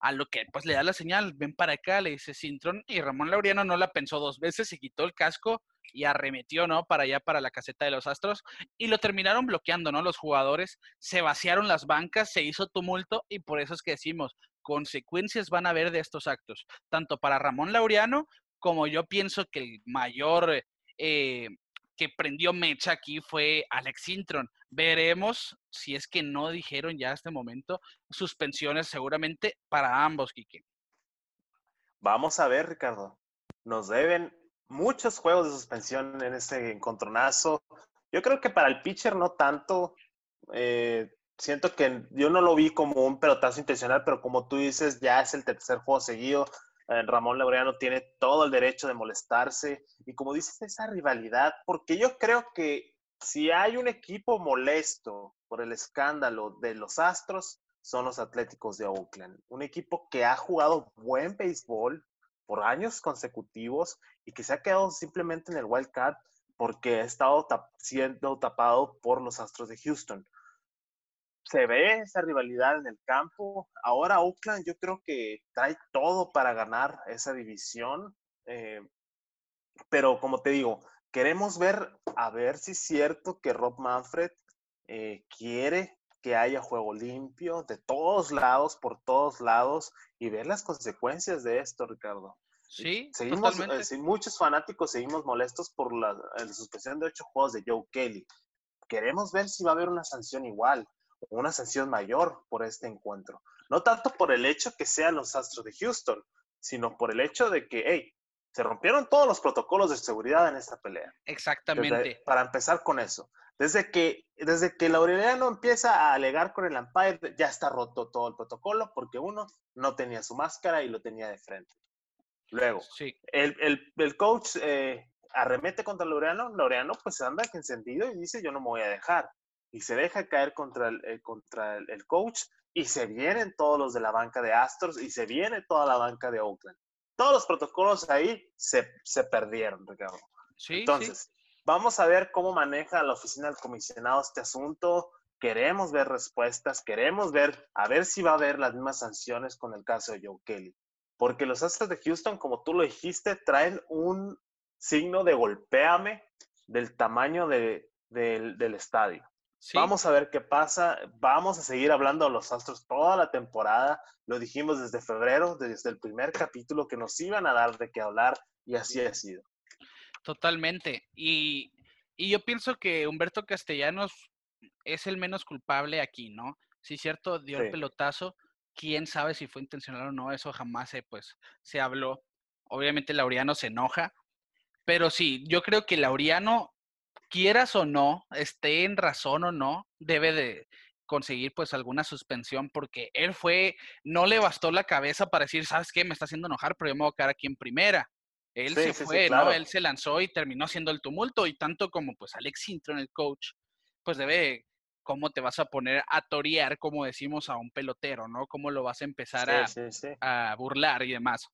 a lo que pues le da la señal, ven para acá, le dice Sintron, y Ramón Laureano no la pensó dos veces, se quitó el casco y arremetió, ¿no? Para allá, para la caseta de los Astros, y lo terminaron bloqueando, ¿no? Los jugadores se vaciaron las bancas, se hizo tumulto, y por eso es que decimos, consecuencias van a haber de estos actos, tanto para Ramón Laureano, como yo pienso que el mayor eh, que prendió mecha aquí fue Alex Intron. Veremos si es que no dijeron ya a este momento suspensiones seguramente para ambos, Quique. Vamos a ver, Ricardo. Nos deben muchos juegos de suspensión en este encontronazo. Yo creo que para el pitcher no tanto. Eh, siento que yo no lo vi como un pelotazo intencional, pero como tú dices, ya es el tercer juego seguido. Eh, Ramón Laureano tiene todo el derecho de molestarse. Y como dices, esa rivalidad, porque yo creo que si hay un equipo molesto por el escándalo de los Astros, son los Atléticos de Oakland. Un equipo que ha jugado buen béisbol por años consecutivos y que se ha quedado simplemente en el wild card porque ha estado siendo tapado por los Astros de Houston se ve esa rivalidad en el campo. Ahora Oakland yo creo que trae todo para ganar esa división. Eh, pero como te digo, queremos ver, a ver si es cierto que Rob Manfred eh, quiere que haya juego limpio de todos lados, por todos lados, y ver las consecuencias de esto, Ricardo. Sí, seguimos, eh, muchos fanáticos seguimos molestos por la, la suspensión de ocho juegos de Joe Kelly. Queremos ver si va a haber una sanción igual una sanción mayor por este encuentro. No tanto por el hecho que sean los Astros de Houston, sino por el hecho de que, hey, se rompieron todos los protocolos de seguridad en esta pelea. Exactamente. para empezar con eso. Desde que, desde que Laureliano empieza a alegar con el umpire, ya está roto todo el protocolo porque uno no tenía su máscara y lo tenía de frente. Luego, sí. el, el, coach eh, arremete contra Laureano, Laureano pues anda encendido y dice yo no me voy a dejar y se deja caer contra el, eh, contra el, coach y se vienen todos los de la banca de Astros y se viene toda la banca de Oakland. Todos los protocolos ahí se, se perdieron, Ricardo. Sí, Entonces, vamos a ver cómo maneja la oficina del comisionado este asunto. Queremos ver respuestas, queremos ver, a ver si va a haber las mismas sanciones con el caso de Joe Kelly. Porque los Astros de Houston, como tú lo dijiste, traen un signo de golpéame del tamaño de, del estadio. Vamos a ver qué pasa. Vamos a seguir hablando de los Astros toda la temporada. Lo dijimos desde febrero, desde el primer capítulo, que nos iban a dar de qué hablar y así ha sido. Totalmente. Y, yo pienso que Humberto Castellanos es el menos culpable aquí, ¿no? Sí, cierto, dio el pelotazo. Quién sabe si fue intencional o no, eso jamás se, pues, se habló. Obviamente Laureano se enoja, pero sí, yo creo que Laureano quieras o no, esté en razón o no, debe de conseguir pues alguna suspensión porque él fue, no le bastó la cabeza para decir, ¿sabes qué? Me está haciendo enojar, pero yo me voy a quedar aquí en primera. Él se fue, ¿no? Él se lanzó y terminó haciendo el tumulto y tanto como pues Alex Intron, el coach, pues debe cómo te vas a poner a torear, como decimos, a un pelotero, ¿no? Cómo lo vas a empezar a, a burlar y demás.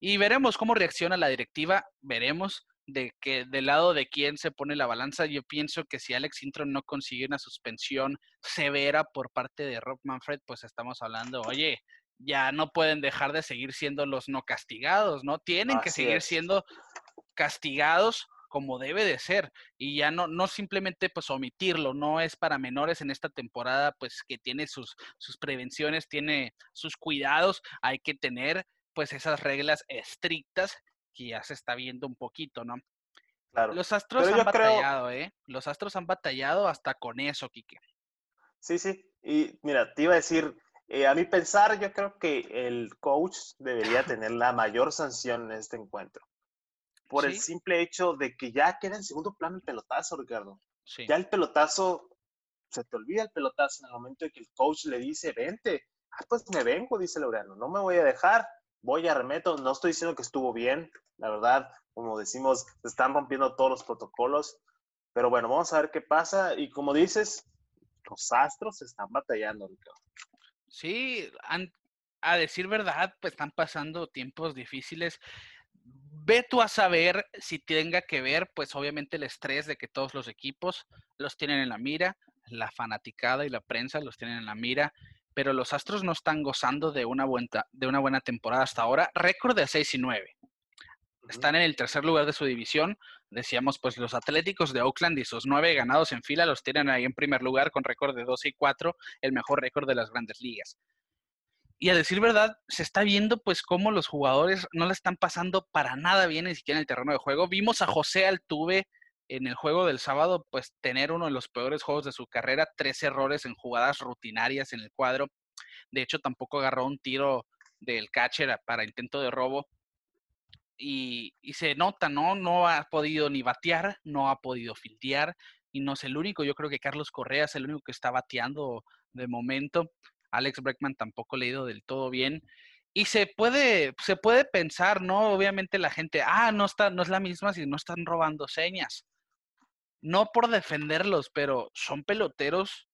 Y veremos cómo reacciona la directiva, veremos de que del lado de quién se pone la balanza. Yo pienso que si Alex Intron no consigue una suspensión severa por parte de Rob Manfred, pues estamos hablando, oye, ya no pueden dejar de seguir siendo los no castigados, ¿no? Tienen que seguir siendo castigados como debe de ser y ya no, no simplemente pues omitirlo, no es para menores en esta temporada pues que tiene sus, sus prevenciones, tiene sus cuidados, hay que tener pues esas reglas estrictas que ya se está viendo un poquito, ¿no? Claro. Los Astros han batallado, ¿eh? Los Astros han batallado hasta con eso, Quique. Sí, sí. Y mira, te iba a decir, eh, a mi pensar, yo creo que el coach debería tener la mayor sanción en este encuentro. Por el simple hecho de que ya queda en segundo plano el pelotazo, Ricardo. Sí. Ya el pelotazo, se te olvida el pelotazo en el momento de que el coach le dice, vente. Ah, pues me vengo, dice Laureano, no me voy a dejar, voy a remeto. No estoy diciendo que estuvo bien, la verdad, como decimos, se están rompiendo todos los protocolos. Pero bueno, vamos a ver qué pasa. Y como dices, los astros están batallando, Ricardo. Sí, a decir verdad, pues están pasando tiempos difíciles. Ve tú a saber si tenga que ver, pues obviamente el estrés de que todos los equipos los tienen en la mira, la fanaticada y la prensa los tienen en la mira, pero los Astros no están gozando de una buena, de una buena temporada hasta ahora. Récord de 6 y 9. Están en el tercer lugar de su división. Decíamos, pues los Atléticos de Oakland y sus nueve ganados en fila los tienen ahí en primer lugar con récord de 12 y 4, el mejor récord de las grandes ligas. Y a decir verdad, se está viendo pues cómo los jugadores no le están pasando para nada bien ni siquiera en el terreno de juego. Vimos a José Altuve en el juego del sábado pues tener uno de los peores juegos de su carrera, tres errores en jugadas rutinarias en el cuadro. De hecho, tampoco agarró un tiro del catcher para intento de robo y, se nota, ¿no? No ha podido ni batear, no ha podido filtear y no es el único. Yo creo que Carlos Correa es el único que está bateando de momento. Alex Breckman tampoco le ha ido del todo bien. Y se puede, se puede pensar, ¿no? Obviamente la gente, ah, no, está, no es la misma si no están robando señas. No por defenderlos, pero son peloteros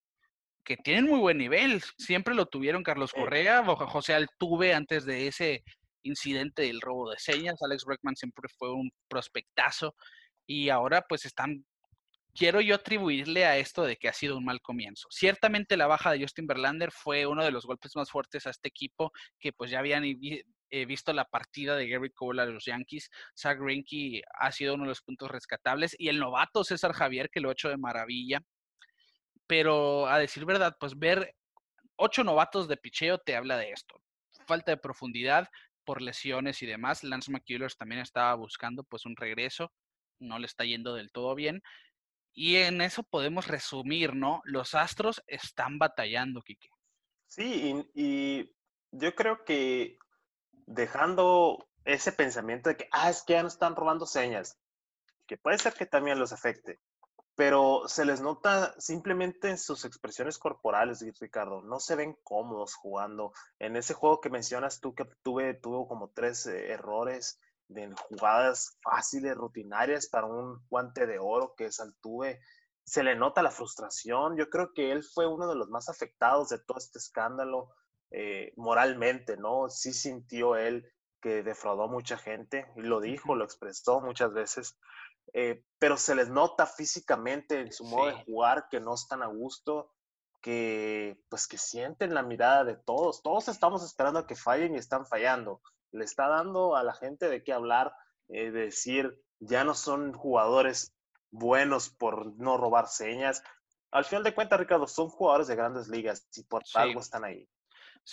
que tienen muy buen nivel. Siempre lo tuvieron Carlos Correa, José Altuve antes de ese incidente del robo de señas. Alex Breckman siempre fue un prospectazo y ahora pues están, quiero yo atribuirle a esto de que ha sido un mal comienzo. Ciertamente la baja de Justin Verlander fue uno de los golpes más fuertes a este equipo que pues ya habían eh, visto la partida de Gary Cole a los Yankees. Zach Greinke ha sido uno de los puntos rescatables y el novato César Javier que lo ha hecho de maravilla. Pero a decir verdad, pues ver ocho novatos de picheo te habla de esto. Falta de profundidad, por lesiones y demás. Lance McCullers también estaba buscando pues un regreso, no le está yendo del todo bien. Y en eso podemos resumir, ¿no? Los Astros están batallando, Kike. Sí, y, yo creo que dejando ese pensamiento de que, ah, es que ya no están robando señas, que puede ser que también los afecte pero se les nota simplemente en sus expresiones corporales, Ricardo. No se ven cómodos jugando. En ese juego que mencionas tú, que tuve, tuvo como tres eh, errores de jugadas fáciles, rutinarias para un guante de oro que es Altuve. Se le nota la frustración. Yo creo que él fue uno de los más afectados de todo este escándalo eh, moralmente, ¿no? Sí sintió él que defraudó a mucha gente y lo dijo, lo expresó muchas veces. Eh, pero se les nota físicamente en su modo de jugar que no están a gusto, que pues que sienten la mirada de todos. Todos estamos esperando a que fallen y están fallando. Le está dando a la gente de qué hablar, eh, decir, ya no son jugadores buenos por no robar señas. Al final de cuentas, Ricardo, son jugadores de grandes ligas y por algo están ahí.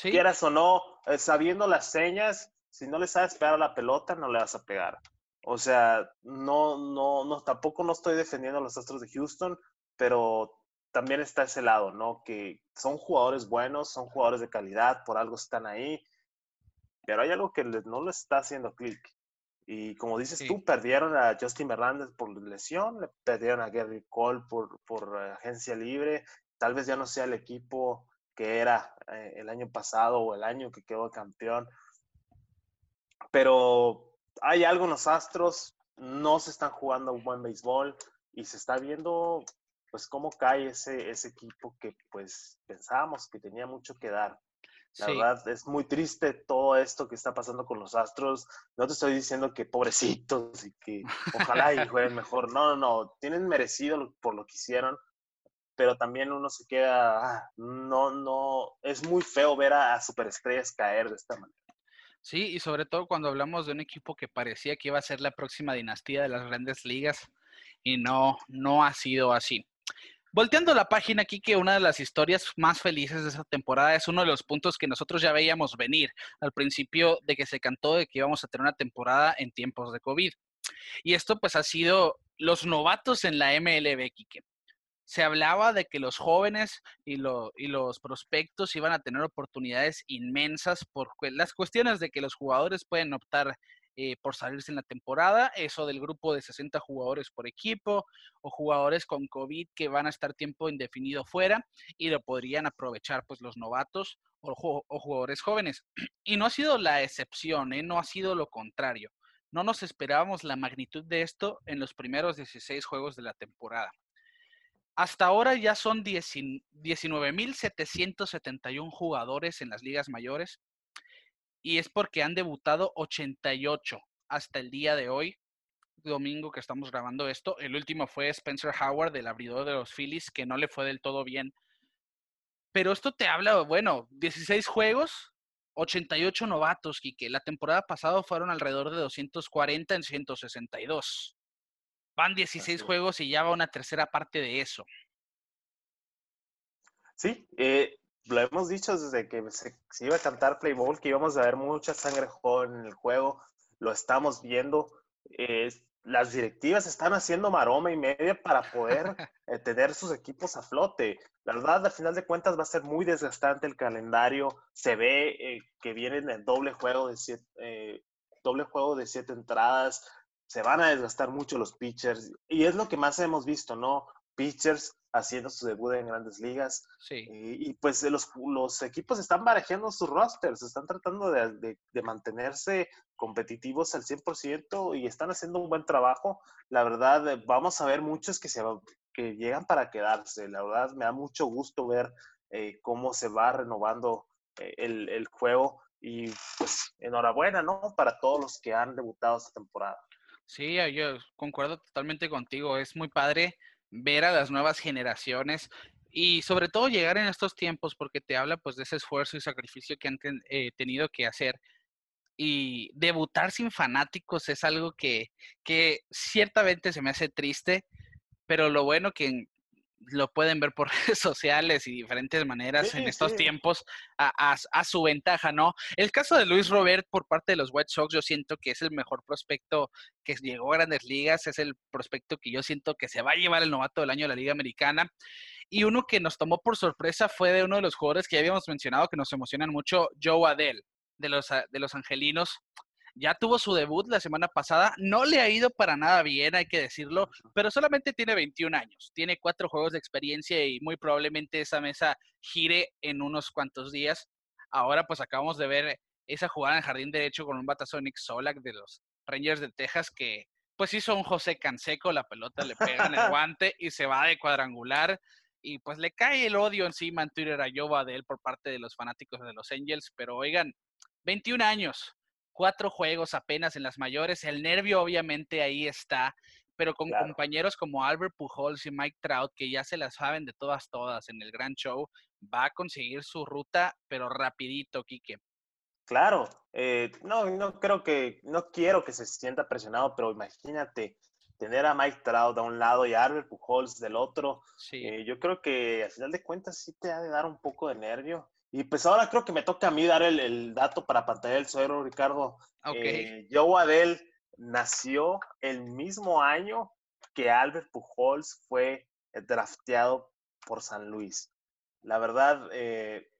Quieras o no, eh, sabiendo las señas, si no le sabes pegar a la pelota, no le vas a pegar. O sea, no, no, no, tampoco no estoy defendiendo a los Astros de Houston, pero también está ese lado, ¿no? Que son jugadores buenos, son jugadores de calidad, por algo están ahí, pero hay algo que no les está haciendo clic. Y como dices tú, perdieron a Justin Verlander por lesión, le perdieron a Gary Cole por, por agencia libre, tal vez ya no sea el equipo que era eh, el año pasado o el año que quedó campeón, pero hay algo en los Astros, no se están jugando un buen béisbol y se está viendo pues cómo cae ese, ese equipo que pues pensábamos que tenía mucho que dar. La verdad es muy triste todo esto que está pasando con los Astros. No te estoy diciendo que pobrecitos y que ojalá y jueguen mejor. No, no, no. Tienen merecido por lo que hicieron pero también uno se queda, ah, no, no, es muy feo ver a, superestrellas caer de esta manera. Sí, y sobre todo cuando hablamos de un equipo que parecía que iba a ser la próxima dinastía de las grandes ligas y no, no ha sido así. Volteando la página aquí, que una de las historias más felices de esta temporada es uno de los puntos que nosotros ya veíamos venir al principio de que se cantó de que íbamos a tener una temporada en tiempos de COVID. Y esto pues ha sido los novatos en la MLB, Kike se hablaba de que los jóvenes y, los prospectos iban a tener oportunidades inmensas por las cuestiones de que los jugadores pueden optar eh, por salirse en la temporada, eso del grupo de 60 jugadores por equipo o jugadores con COVID que van a estar tiempo indefinido fuera y lo podrían aprovechar pues los novatos o, jugadores jóvenes. Y no ha sido la excepción, ¿eh? no ha sido lo contrario. No nos esperábamos la magnitud de esto en los primeros 16 juegos de la temporada. Hasta ahora ya son 19.771 jugadores en las ligas mayores y es porque han debutado 88 hasta el día de hoy, domingo que estamos grabando esto. El último fue Spencer Howard, el abridor de los Phillies, que no le fue del todo bien. Pero esto te habla, bueno, 16 juegos, 88 novatos, que la temporada pasada fueron alrededor de 240 en 162. Van 16 juegos y ya va una tercera parte de eso. Sí, eh, lo hemos dicho desde que se, iba a cantar Playboy, que íbamos a ver mucha sangre joven en el juego. Lo estamos viendo. Eh, las directivas están haciendo maroma y media para poder eh, tener sus equipos a flote. La verdad, al final de cuentas, va a ser muy desgastante el calendario. Se ve que vienen el doble juego de siete, doble juego de siete entradas se van a desgastar mucho los pitchers y es lo que más hemos visto, ¿no? Pitchers haciendo su debut en grandes ligas. Sí. Y, pues los, los, equipos están barajando sus rosters, están tratando de, de, mantenerse competitivos al 100% y están haciendo un buen trabajo. La verdad, eh, vamos a ver muchos que, se, que llegan para quedarse. La verdad, me da mucho gusto ver eh, cómo se va renovando eh, el, el juego y pues enhorabuena, ¿no? Para todos los que han debutado esta temporada. Sí, yo concuerdo totalmente contigo. Es muy padre ver a las nuevas generaciones y sobre todo llegar en estos tiempos porque te habla pues de ese esfuerzo y sacrificio que han eh, tenido que hacer. Y debutar sin fanáticos es algo que, que ciertamente se me hace triste, pero lo bueno que lo pueden ver por redes sociales y diferentes maneras en estos tiempos a, su ventaja, ¿no? El caso de Luis Robert por parte de los White Sox, yo siento que es el mejor prospecto que llegó a grandes ligas, es el prospecto que yo siento que se va a llevar el novato del año de la Liga Americana. Y uno que nos tomó por sorpresa fue de uno de los jugadores que ya habíamos mencionado que nos emocionan mucho, Joe Adele, de los, de los Angelinos ya tuvo su debut la semana pasada, no le ha ido para nada bien, hay que decirlo, pero solamente tiene 21 años, tiene cuatro juegos de experiencia y muy probablemente esa mesa gire en unos cuantos días. Ahora pues acabamos de ver esa jugada en jardín derecho con un batazo Nick Solak de los Rangers de Texas que pues hizo un José Canseco, la pelota le pega en el guante y se va de cuadrangular y pues le cae el odio encima en Twitter a Joe Adel por parte de los fanáticos de los Angels, pero oigan, 21 años, cuatro juegos apenas en las mayores. El nervio obviamente ahí está, pero con compañeros como Albert Pujols y Mike Trout, que ya se las saben de todas, todas en el gran show, va a conseguir su ruta, pero rapidito, Quique. Claro, eh, no, no creo que, no quiero que se sienta presionado, pero imagínate tener a Mike Trout a un lado y a Albert Pujols del otro. Sí. Eh, yo creo que al final de cuentas sí te ha de dar un poco de nervio. Y pues ahora creo que me toca a mí dar el, dato para pantalla del suero, Ricardo. Okay. Eh, Joe Adel nació el mismo año que Albert Pujols fue drafteado por San Luis. La verdad, eh,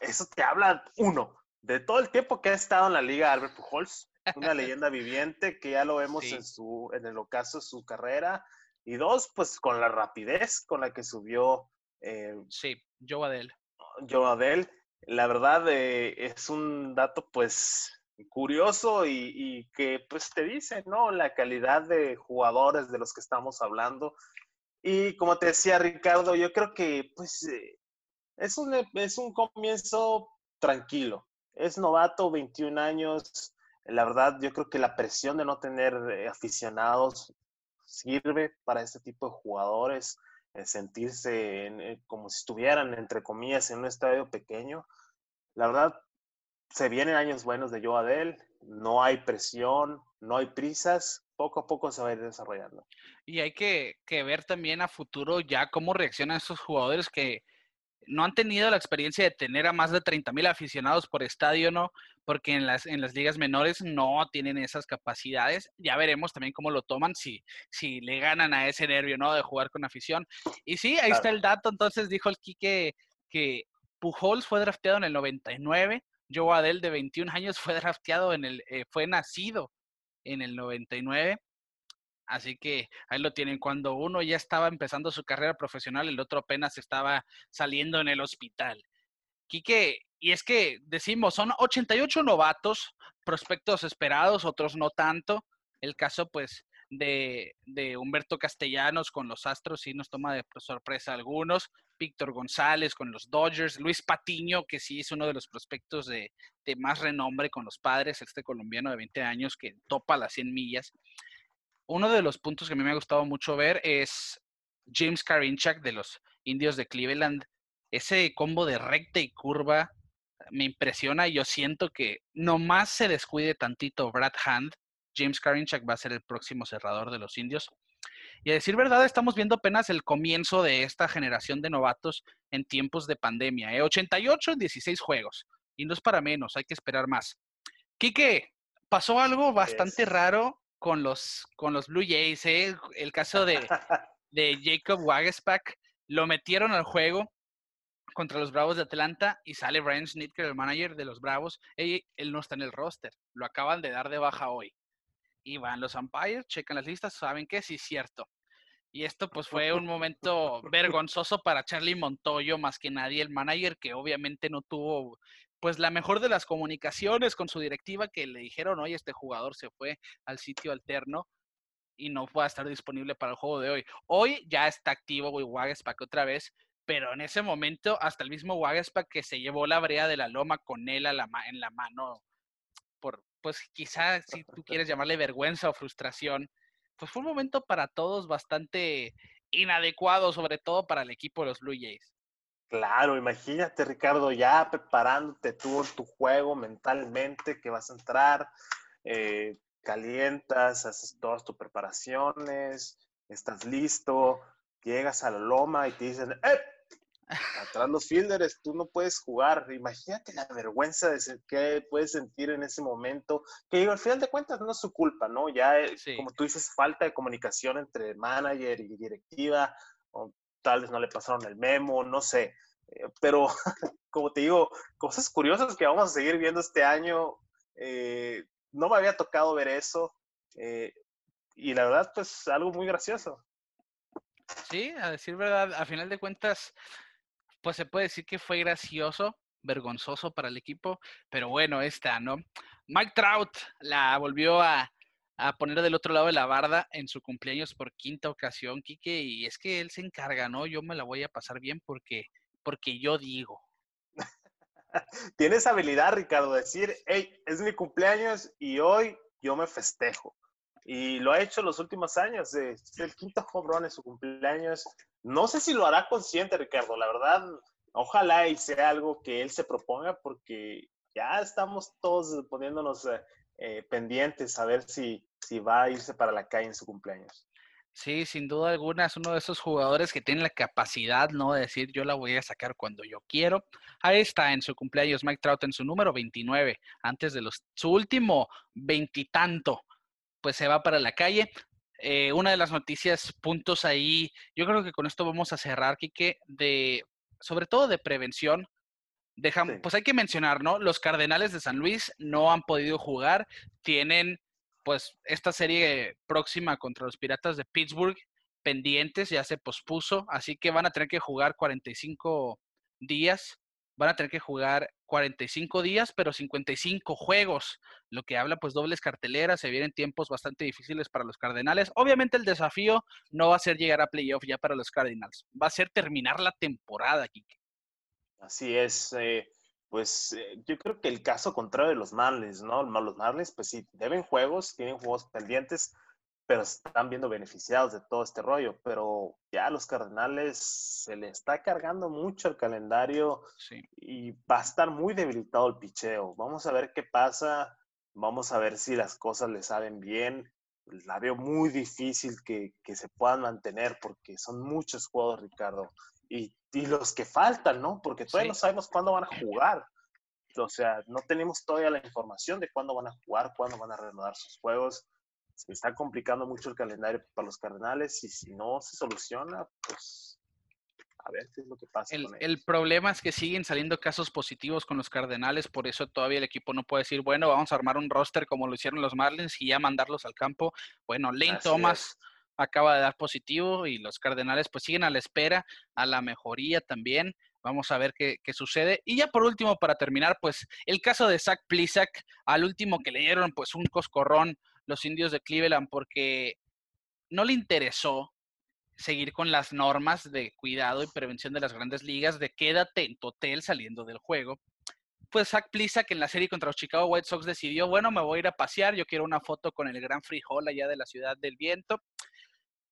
eso te habla, uno, de todo el tiempo que ha estado en la liga Albert Pujols, una leyenda viviente que ya lo vemos en, su, en el ocaso de su carrera. Y dos, pues con la rapidez con la que subió. Eh, sí, Joe Adel. Joe La verdad eh, es un dato pues curioso y, que pues te dice, ¿no? La calidad de jugadores de los que estamos hablando. Y como te decía Ricardo, yo creo que pues eh, es, un, es un comienzo tranquilo. Es novato, 21 años. La verdad, yo creo que la presión de no tener eh, aficionados sirve para este tipo de jugadores, eh, sentirse como si estuvieran, entre comillas, en un estadio pequeño. La verdad, se vienen años buenos de Joe Adel, no hay presión, no hay prisas, poco a poco se va a ir desarrollando. Y hay que, ver también a futuro ya cómo reaccionan esos jugadores que no han tenido la experiencia de tener a más de 30 mil aficionados por estadio, ¿no? Porque en las, en las ligas menores no tienen esas capacidades. Ya veremos también cómo lo toman, si, si le ganan a ese nervio, ¿no? De jugar con afición. Y sí, ahí está el dato. Entonces dijo el Quique que Pujols fue drafteado en el 99, Joe Adel de 21 años fue drafteado en el, eh, fue nacido en el 99. Así que ahí lo tienen. Cuando uno ya estaba empezando su carrera profesional, el otro apenas estaba saliendo en el hospital. Quique, y es que decimos, son 88 novatos, prospectos esperados, otros no tanto. El caso, pues, de, de Humberto Castellanos con los Astros sí nos toma de sorpresa algunos. Víctor González con los Dodgers, Luis Patiño, que sí es uno de los prospectos de, más renombre con los padres, este colombiano de 20 años que topa las 100 millas. Uno de los puntos que a mí me ha gustado mucho ver es James Karinchak de los Indios de Cleveland. Ese combo de recta y curva me impresiona y yo siento que nomás se descuide tantito Brad Hand, James Karinchak va a ser el próximo cerrador de los Indios. Y a decir verdad, estamos viendo apenas el comienzo de esta generación de novatos en tiempos de pandemia. 88 en 16 juegos. Y no es para menos, hay que esperar más. Quique, pasó algo bastante raro con los, con los Blue Jays. ¿eh? El caso de, de Jacob Wagespack. Lo metieron al juego contra los Bravos de Atlanta y sale Brian Snitker, el manager de los Bravos. él no está en el roster. Lo acaban de dar de baja hoy y van los umpires, checan las listas, saben que sí es cierto. Y esto pues fue un momento vergonzoso para Charlie Montoyo, más que nadie, el manager que obviamente no tuvo pues la mejor de las comunicaciones con su directiva que le dijeron, oye, este jugador se fue al sitio alterno y no va a estar disponible para el juego de hoy. Hoy ya está activo Wagespack otra vez, pero en ese momento hasta el mismo Wagespack que se llevó la brea de la loma con él a la en la mano por, pues quizás si tú quieres llamarle vergüenza o frustración, pues fue un momento para todos bastante inadecuado, sobre todo para el equipo de los Blue Jays. Claro, imagínate Ricardo, ya preparándote tú tu juego mentalmente, que vas a entrar, eh, calientas, haces todas tus preparaciones, estás listo, llegas a la loma y te dicen, ¡eh! atrás los fielders, tú no puedes jugar. Imagínate la vergüenza de ser, que puedes sentir en ese momento, que al final de cuentas no es su culpa, ¿no? Ya, como tú dices, falta de comunicación entre manager y directiva, o tal vez no le pasaron el memo, no sé. Eh, pero, como te digo, cosas curiosas que vamos a seguir viendo este año. Eh, no me había tocado ver eso. Eh, y la verdad, pues algo muy gracioso. Sí, a decir verdad, a final de cuentas, pues se puede decir que fue gracioso, vergonzoso para el equipo, pero bueno, está, ¿no? Mike Trout la volvió a, poner del otro lado de la barda en su cumpleaños por quinta ocasión, Quique, y es que él se encarga, ¿no? Yo me la voy a pasar bien porque, porque yo digo. Tienes habilidad, Ricardo, de decir, hey, es mi cumpleaños y hoy yo me festejo. Y lo ha hecho los últimos años. Es el quinto run en su cumpleaños. No sé si lo hará consciente, Ricardo. La verdad, ojalá y sea algo que él se proponga porque ya estamos todos poniéndonos eh, eh, pendientes a ver si, si va a irse para la calle en su cumpleaños. Sí, sin duda alguna es uno de esos jugadores que tiene la capacidad, ¿no? De decir, yo la voy a sacar cuando yo quiero. Ahí está en su cumpleaños Mike Trout en su número 29, antes de los, su último veintitanto pues se va para la calle. Eh, una de las noticias, puntos ahí, yo creo que con esto vamos a cerrar, Quique, de, sobre todo de prevención. Dejamos, Pues hay que mencionar, ¿no? Los Cardenales de San Luis no han podido jugar, tienen pues esta serie próxima contra los Piratas de Pittsburgh pendientes, ya se pospuso, así que van a tener que jugar 45 días van a tener que jugar 45 días, pero 55 juegos, lo que habla pues dobles carteleras, se vienen tiempos bastante difíciles para los Cardenales. Obviamente el desafío no va a ser llegar a playoff ya para los Cardinals, va a ser terminar la temporada, Kike. Así es, eh, pues eh, yo creo que el caso contrario de los Marlins, ¿no? Los Marlins pues sí, deben juegos, tienen juegos pendientes, pero están viendo beneficiados de todo este rollo. Pero ya a los Cardenales se le está cargando mucho el calendario y va a estar muy debilitado el picheo. Vamos a ver qué pasa, vamos a ver si las cosas le saben bien. La veo muy difícil que, que se puedan mantener porque son muchos juegos, Ricardo. Y, y los que faltan, ¿no? Porque todavía no sabemos cuándo van a jugar. O sea, no tenemos todavía la información de cuándo van a jugar, cuándo van a reanudar sus juegos se está complicando mucho el calendario para los Cardenales y si no se soluciona, pues a ver qué es lo que pasa. El, el, problema es que siguen saliendo casos positivos con los Cardenales, por eso todavía el equipo no puede decir, bueno, vamos a armar un roster como lo hicieron los Marlins y ya mandarlos al campo. Bueno, Lane Thomas acaba de dar positivo y los Cardenales pues siguen a la espera, a la mejoría también. Vamos a ver qué, sucede. Y ya por último, para terminar, pues el caso de Zach Plisak, al último que le dieron pues un coscorrón los indios de Cleveland porque no le interesó seguir con las normas de cuidado y prevención de las grandes ligas de quédate en tu hotel saliendo del juego. Pues Zach que en la serie contra los Chicago White Sox decidió, bueno, me voy a ir a pasear, yo quiero una foto con el gran frijol allá de la ciudad del viento.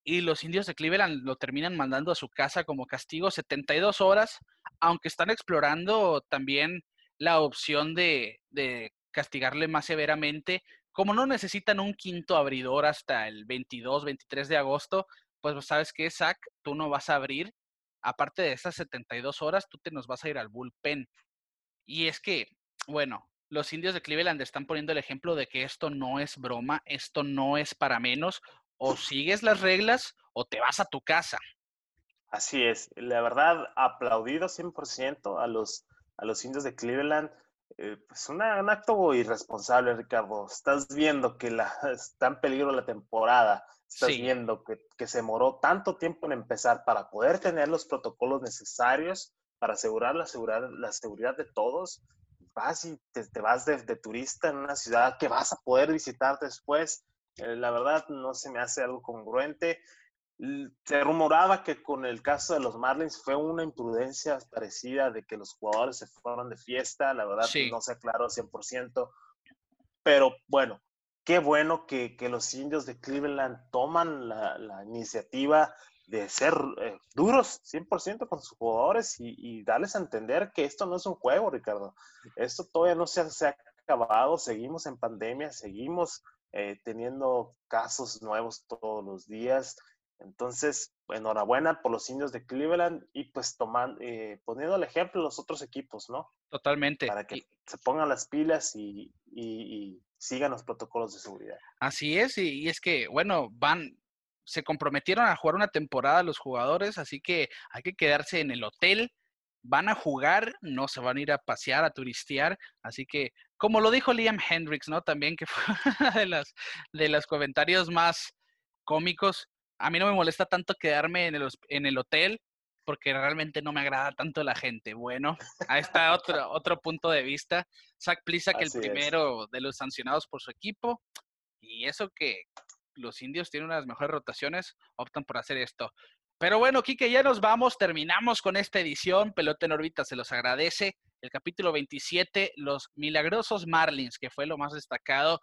Y los indios de Cleveland lo terminan mandando a su casa como castigo 72 horas, aunque están explorando también la opción de, de castigarle más severamente como no necesitan un quinto abridor hasta el 22, 23 de agosto, pues sabes que, Zach, tú no vas a abrir. Aparte de esas 72 horas, tú te nos vas a ir al bullpen. Y es que, bueno, los indios de Cleveland están poniendo el ejemplo de que esto no es broma, esto no es para menos. O sigues las reglas o te vas a tu casa. Así es. La verdad, aplaudido 100% a los, a los indios de Cleveland eh, pues un acto irresponsable, Ricardo. Estás viendo que la, está en peligro la temporada. Estás viendo que, que, se demoró tanto tiempo en empezar para poder tener los protocolos necesarios para asegurar la, seguridad, la seguridad de todos. Vas y te, vas de, turista en una ciudad que vas a poder visitar después. Eh, la verdad no se me hace algo congruente. Se rumoraba que con el caso de los Marlins fue una imprudencia parecida de que los jugadores se fueron de fiesta, la verdad no se aclaró 100%, pero bueno, qué bueno que, que los indios de Cleveland toman la, la iniciativa de ser eh, duros 100% con sus jugadores y, y, darles a entender que esto no es un juego, Ricardo. Esto todavía no se se ha acabado, seguimos en pandemia, seguimos eh, teniendo casos nuevos todos los días. Entonces, enhorabuena por los indios de Cleveland y pues tomando, eh, poniendo el ejemplo los otros equipos, ¿no? Totalmente. Para que se pongan las pilas y, y, sigan los protocolos de seguridad. Así es, y, es que, bueno, van, se comprometieron a jugar una temporada los jugadores, así que hay que quedarse en el hotel, van a jugar, no se van a ir a pasear, a turistear, así que, como lo dijo Liam Hendricks, ¿no? También que fue de, las, de los comentarios más cómicos, a mí no me molesta tanto quedarme en el, en el hotel porque realmente no me agrada tanto la gente. Bueno, ahí está otro, otro punto de vista. Zach que el primero de los sancionados por su equipo. Y eso que los indios tienen unas mejores rotaciones, optan por hacer esto. Pero bueno, Kike, ya nos vamos, terminamos con esta edición. Pelota en órbita se los agradece. El capítulo 27, los milagrosos Marlins, que fue lo más destacado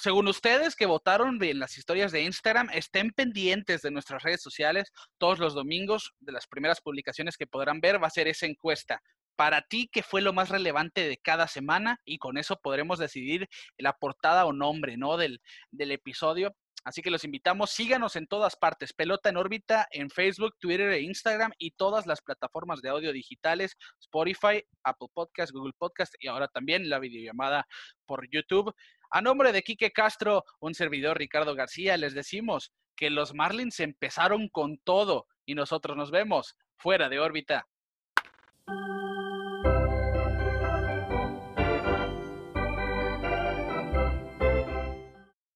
según ustedes que votaron en las historias de Instagram, estén pendientes de nuestras redes sociales todos los domingos. De las primeras publicaciones que podrán ver va a ser esa encuesta. Para ti, ¿qué fue lo más relevante de cada semana? Y con eso podremos decidir la portada o nombre ¿no? del, del episodio. Así que los invitamos, síganos en todas partes, Pelota en órbita en Facebook, Twitter e Instagram y todas las plataformas de audio digitales, Spotify, Apple Podcast, Google Podcast y ahora también la videollamada por YouTube. A nombre de Quique Castro, un servidor Ricardo García, les decimos que los Marlins empezaron con todo y nosotros nos vemos fuera de órbita.